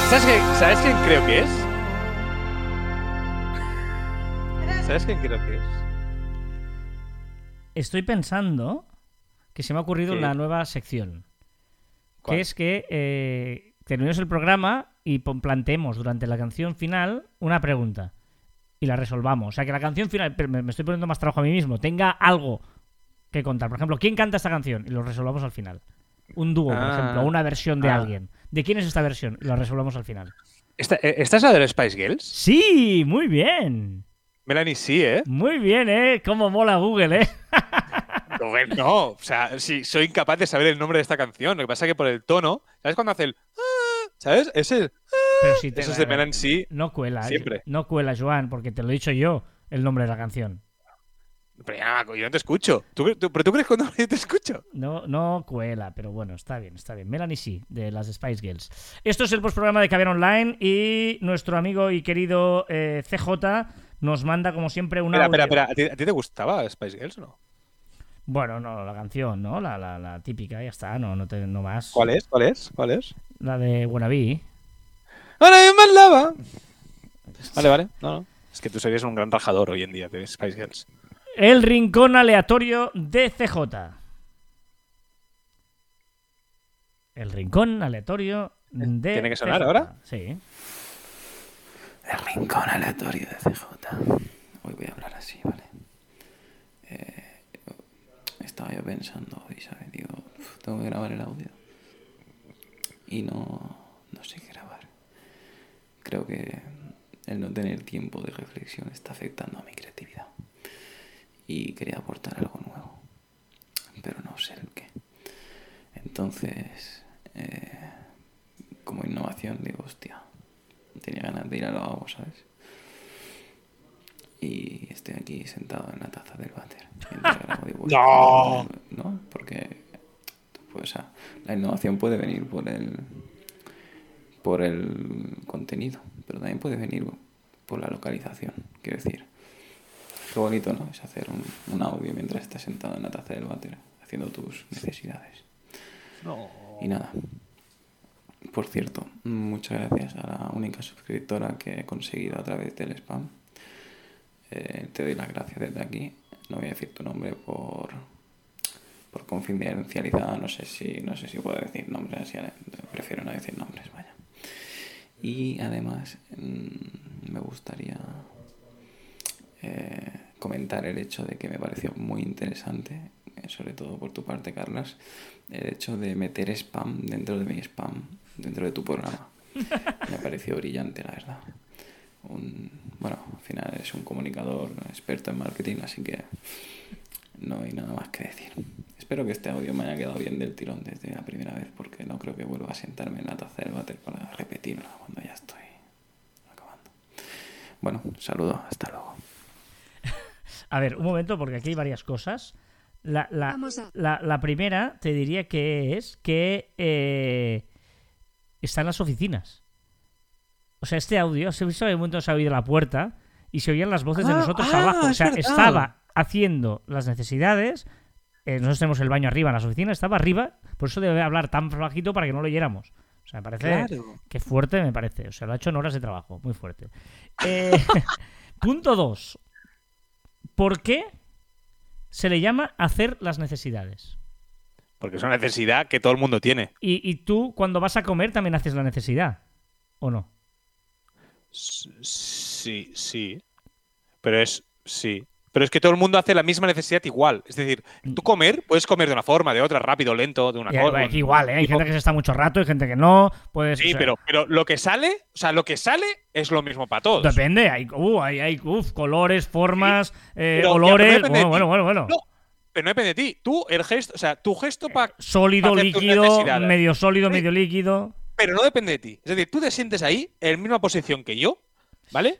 ¿Sabes, qué- ¿Sabes quién creo que es? ¿Sabes quién creo que es? Estoy pensando que se me ha ocurrido ¿Qué? una nueva sección. ¿Cuál? Que es que eh, terminemos el programa y planteemos durante la canción final una pregunta. Y la resolvamos. O sea, que la canción final, me estoy poniendo más trabajo a mí mismo, tenga algo que contar. Por ejemplo, ¿quién canta esta canción? Y lo resolvamos al final. Un dúo, por Ah. ejemplo, o una versión de Ah. alguien. ¿De quién es esta versión? La resolvamos al final. ¿Esta, eh, ¿Esta es la de los Spice Girls? Sí, muy bien. Melanie sí, ¿eh? Muy bien, ¿eh? Cómo mola Google, ¿eh? No, no, o sea, sí, soy incapaz de saber el nombre de esta canción. Lo que pasa es que por el tono, ¿sabes cuando hace el... ah? ¿Sabes? Ese, Pero si te eso es de Melanie sí. No cuela. Siempre. No cuela, Joan, porque te lo he dicho yo, el nombre de la canción. Pero ya, yo no te escucho. ¿Tú, tú- ¿Pero tú crees que no yo te escucho? No, no cuela, pero bueno, está bien, está bien. Melanie sí, de las Spice Girls. Esto es el postprograma de Caber Online y nuestro amigo y querido eh, CJ nos manda, como siempre, una. Espera, espera, espera. ¿A ti, a ti te gustaba Spice Girls o no? Bueno, no, la canción, ¿no? La, la, la típica, ya está, no, no, te, no más. ¿Cuál es? ¿Cuál es? ¿Cuál es? La de Wannabe. ¡Ahora más lava! Vale, vale. No, no. Es que tú serías un gran rajador hoy en día de Spice Girls. El rincón aleatorio de CJ. El rincón aleatorio de ¿Tiene que sonar CJ. ahora? Sí. El rincón aleatorio de CJ. Hoy voy a hablar así, ¿vale? Eh, estaba yo pensando hoy, ¿sabes? Digo, "Uf, tengo que grabar el audio. Y no, no sé qué grabar. Creo que el no tener tiempo de reflexión está afectando a mi creatividad. Y quería aportar algo nuevo. Pero no sé el qué. Entonces, eh, como innovación, digo, hostia, tenía ganas de ir al lavabo, ¿sabes? Y estoy aquí sentado en la taza del váter. digo, No. No, porque pues, o sea, la innovación puede venir por el por el contenido, pero también puede venir por la localización, quiero decir. Qué bonito, ¿no? Es hacer un, un audio mientras estás sentado en la taza del váter haciendo tus necesidades. Y nada. Por cierto, muchas gracias a la única suscriptora que he conseguido a través del spam. Eh, te doy las gracias desde aquí. No voy a decir tu nombre por por confidencialidad, no sé si no sé si puedo decir nombres, así, prefiero no decir nombres, vaya. Y además mm, me gustaría eh, comentar el hecho de que me pareció muy interesante, eh, sobre todo por tu parte, Carlas, el hecho de meter spam dentro de mi spam, dentro de tu programa. Me pareció brillante, la verdad. Un, bueno, al final es un comunicador experto en marketing, así que no hay nada más que decir. Espero que este audio me haya quedado bien del tirón desde la primera vez, porque no creo que vuelva a sentarme en la taza del váter para repetirlo cuando ya estoy acabando. Bueno, saludo, hasta luego. A ver, un momento, porque aquí hay varias cosas. La, la- Vamos a- la- la primera te diría que es que eh, está en las oficinas. O sea, este audio, se en un momento se ha oído la puerta y se oían las voces de Ah, nosotros ah, abajo. O sea, estaba haciendo las necesidades. eh, nosotros tenemos el baño arriba en las oficinas, estaba arriba, por eso debe hablar tan bajito para que no lo oyéramos. O sea, me parece Claro. que fuerte, me parece. O sea, lo ha hecho en horas de trabajo, muy fuerte. Eh, punto 2. ¿Por qué se le llama hacer las necesidades? Porque es una necesidad que todo el mundo tiene. Y, y tú, cuando vas a comer, también haces la necesidad. ¿O no? Sí, sí. Pero es. Sí. Pero es que todo el mundo hace la misma necesidad igual. Es decir, tú comer, puedes comer de una forma, de otra, rápido, lento, de una cosa. eh, igual, ¿eh? Hay gente que se está mucho rato, hay gente que no. Puedes, Sí, o sea, pero, pero lo que sale, o sea, lo que sale es lo mismo para todos. Depende, hay, uh, hay, hay uf, colores, formas, eh, Pero- ya, olores. depende de bueno, bueno, bueno, bueno. No, pero no depende de ti. Tú, el gesto, o sea, tu gesto para. Sólido, hacer tus líquido, medio sólido, Sí. medio líquido. Pero no depende de ti. Es decir, tú te sientes ahí, en la misma posición que yo, ¿vale?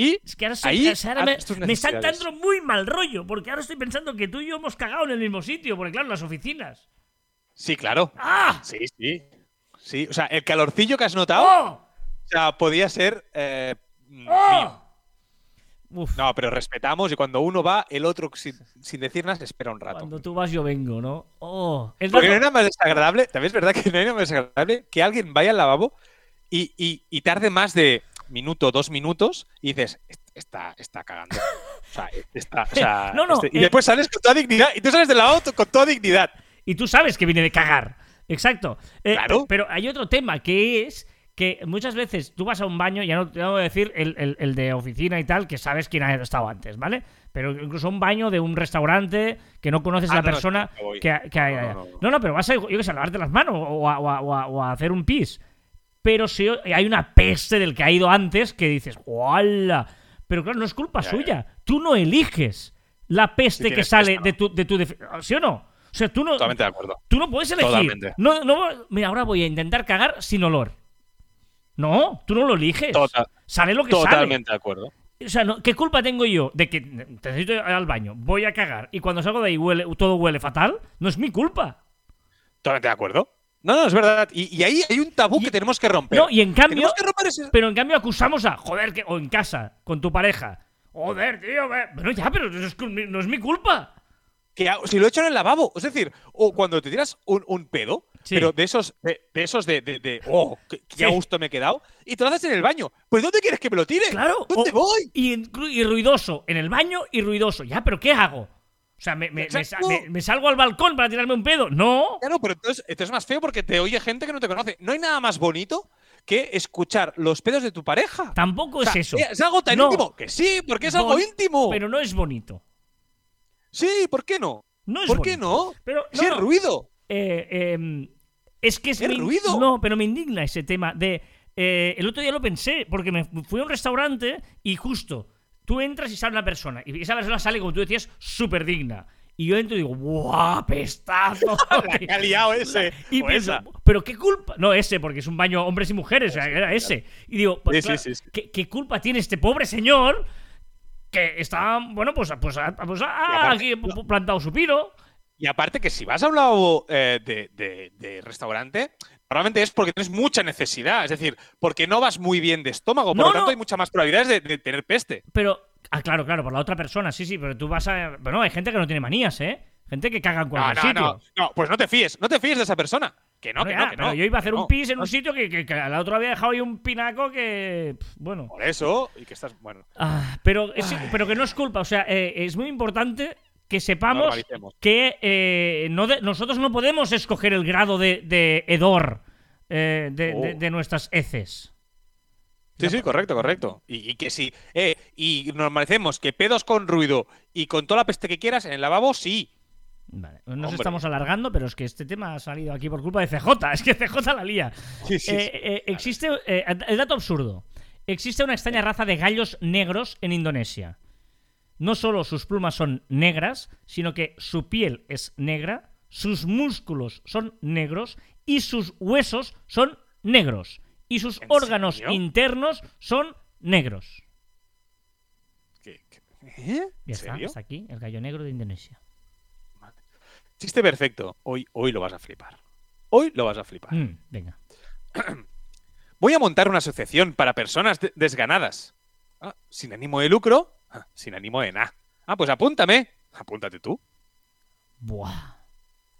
Y Es que ahora, se- ahí o sea, ahora me, me está entrando muy mal rollo, porque ahora estoy pensando que tú y yo hemos cagado en el mismo sitio, porque claro, las oficinas. Sí, claro. ¡Ah! Sí, sí. Sí, o sea, el calorcillo que has notado, ¡Oh! o sea, podía ser eh. ¡Oh! Uf, No, pero respetamos y cuando uno va, el otro sin, sin decir nada se espera un rato. cuando tú vas, yo vengo, ¿no? ¡Oh! Porque no hay nada más desagradable, también es verdad que no hay nada más desagradable que alguien vaya al lavabo y, y- y tarde más de minuto, dos minutos y dices, "Est- está, está cagando. O sea, está, o sea, No, no, este- y eh, después sales con toda dignidad y tú sales del lavabo con toda dignidad. Y tú sabes que viene de cagar. Exacto. Eh, Claro. Pero hay otro tema que es que muchas veces tú vas a un baño, ya no te voy a decir el, el- el de oficina y tal, que sabes quién ha estado antes, ¿vale? Pero incluso un baño de un restaurante que no conoces a Ah, la no, persona no que, que hay No, allá. no, no. Pero vas a, yo qué sé, a lavarte las manos o a, o a- o a- o a hacer un pis. Pero si hay una peste del que ha ido antes que dices, ¡hola! Pero claro, no es culpa Ya, suya. Tú no eliges la peste que sale peste, ¿no? de tu, de tu def- ¿Sí o no? O sea, tú no, Totalmente de acuerdo. Tú no puedes elegir. Totalmente. No, no, mira, ahora voy a intentar cagar sin olor. No, tú no lo eliges. Total- sale lo que Totalmente de acuerdo. sale. O sea, no- ¿qué culpa tengo yo de que necesito ir al baño, voy a cagar y cuando salgo de ahí huele, todo huele fatal? No es mi culpa. Totalmente de acuerdo. No, no, es verdad. Y, y ahí hay un tabú Y- que tenemos que romper. No, y en cambio, ese- pero en cambio acusamos a, joder, que, o en casa, con tu pareja. Joder, tío, bueno, ya, pero no es, no es mi culpa. que si lo he hecho en el lavabo. Es decir, o cuando te tiras un, un pedo, Sí. pero de esos de, de esos de, de, de, oh, qué, qué a gusto me he quedado, y te lo haces en el baño. Pues ¿dónde quieres que me lo tire? Claro. ¿Dónde o- voy? Y ruidoso, en el baño y ruidoso. Ya, pero ¿qué hago? O sea, ¿me, me- me salgo al balcón para tirarme un pedo? No. Claro, pero entonces, esto es más feo porque te oye gente que no te conoce. No hay nada más bonito que escuchar los pedos de tu pareja. Tampoco O sea, es eso. ¿Es algo tan No. íntimo? Que sí, porque es algo íntimo. Pero no es bonito. Sí, ¿por qué no? No es ¿Por qué no? Pero Sí, no, es ruido. eh, eh, es que es, ¿Es ruido? No, pero me indigna ese tema de. eh, el otro día lo pensé, porque me fui a un restaurante y justo tú entras y sale una persona. Y esa persona sale, como tú decías, súper digna. Y yo entro y digo, ¡guau, pestazo! La que ha liado ese. Y o pienso, esa. pero qué culpa. No, ese, porque es un baño hombres y mujeres, o sea, era ese. Y digo, pues, Sí, sí, claro, sí, sí. ¿qué, qué culpa tiene este pobre señor que está, bueno, pues, pues, pues aquí plantado su piro? Y aparte que si vas a un lado eh, de, de- de restaurante, probablemente es porque tienes mucha necesidad. Es decir, porque no vas muy bien de estómago. Por No, lo tanto, no. hay muchas más probabilidades de, de tener peste. Pero, ah, claro, claro, por la otra persona, sí, sí, pero tú vas a. Bueno, hay gente que no tiene manías, ¿eh? Gente que caga en cualquier no, sitio. no, no. Pues no te fíes. No te fíes de esa persona. Que no, que ya, no, que pero no. yo iba a hacer que un pis en un sitio que, que, que a la otra había dejado ahí un pinaco que. Bueno. Por eso. Y que estás. Bueno. Ah, pero, es- pero que no es culpa, o sea, eh, es muy importante que sepamos que eh, no de- nosotros no podemos escoger el grado de, de hedor eh, de, Oh. de nuestras heces. Sí, sí, correcto, correcto. Y, y que sí. Eh, y normalicemos que pedos con ruido y con toda la peste que quieras en el lavabo, sí. Vale, nos Hombre. estamos alargando, pero es que este tema ha salido aquí por culpa de CJ. Es que CJ la lía. Sí, sí, Eh, sí. existe el dato absurdo. Existe una extraña raza de gallos negros en Indonesia. No solo sus plumas son negras, sino que su piel es negra, sus músculos son negros y sus huesos son negros. Y sus ¿En órganos serio? internos son negros. ¿Qué- qué- ¿Eh? Ya ¿En está, serio? aquí, el gallo negro de Indonesia. Chiste perfecto. Hoy, hoy lo vas a flipar. Hoy lo vas a flipar. Mm, venga. Voy a montar una asociación para personas de- desganadas. Ah, sin ánimo de lucro, sin ánimo de nada. Ah, pues apúntame. Apúntate tú. Buah.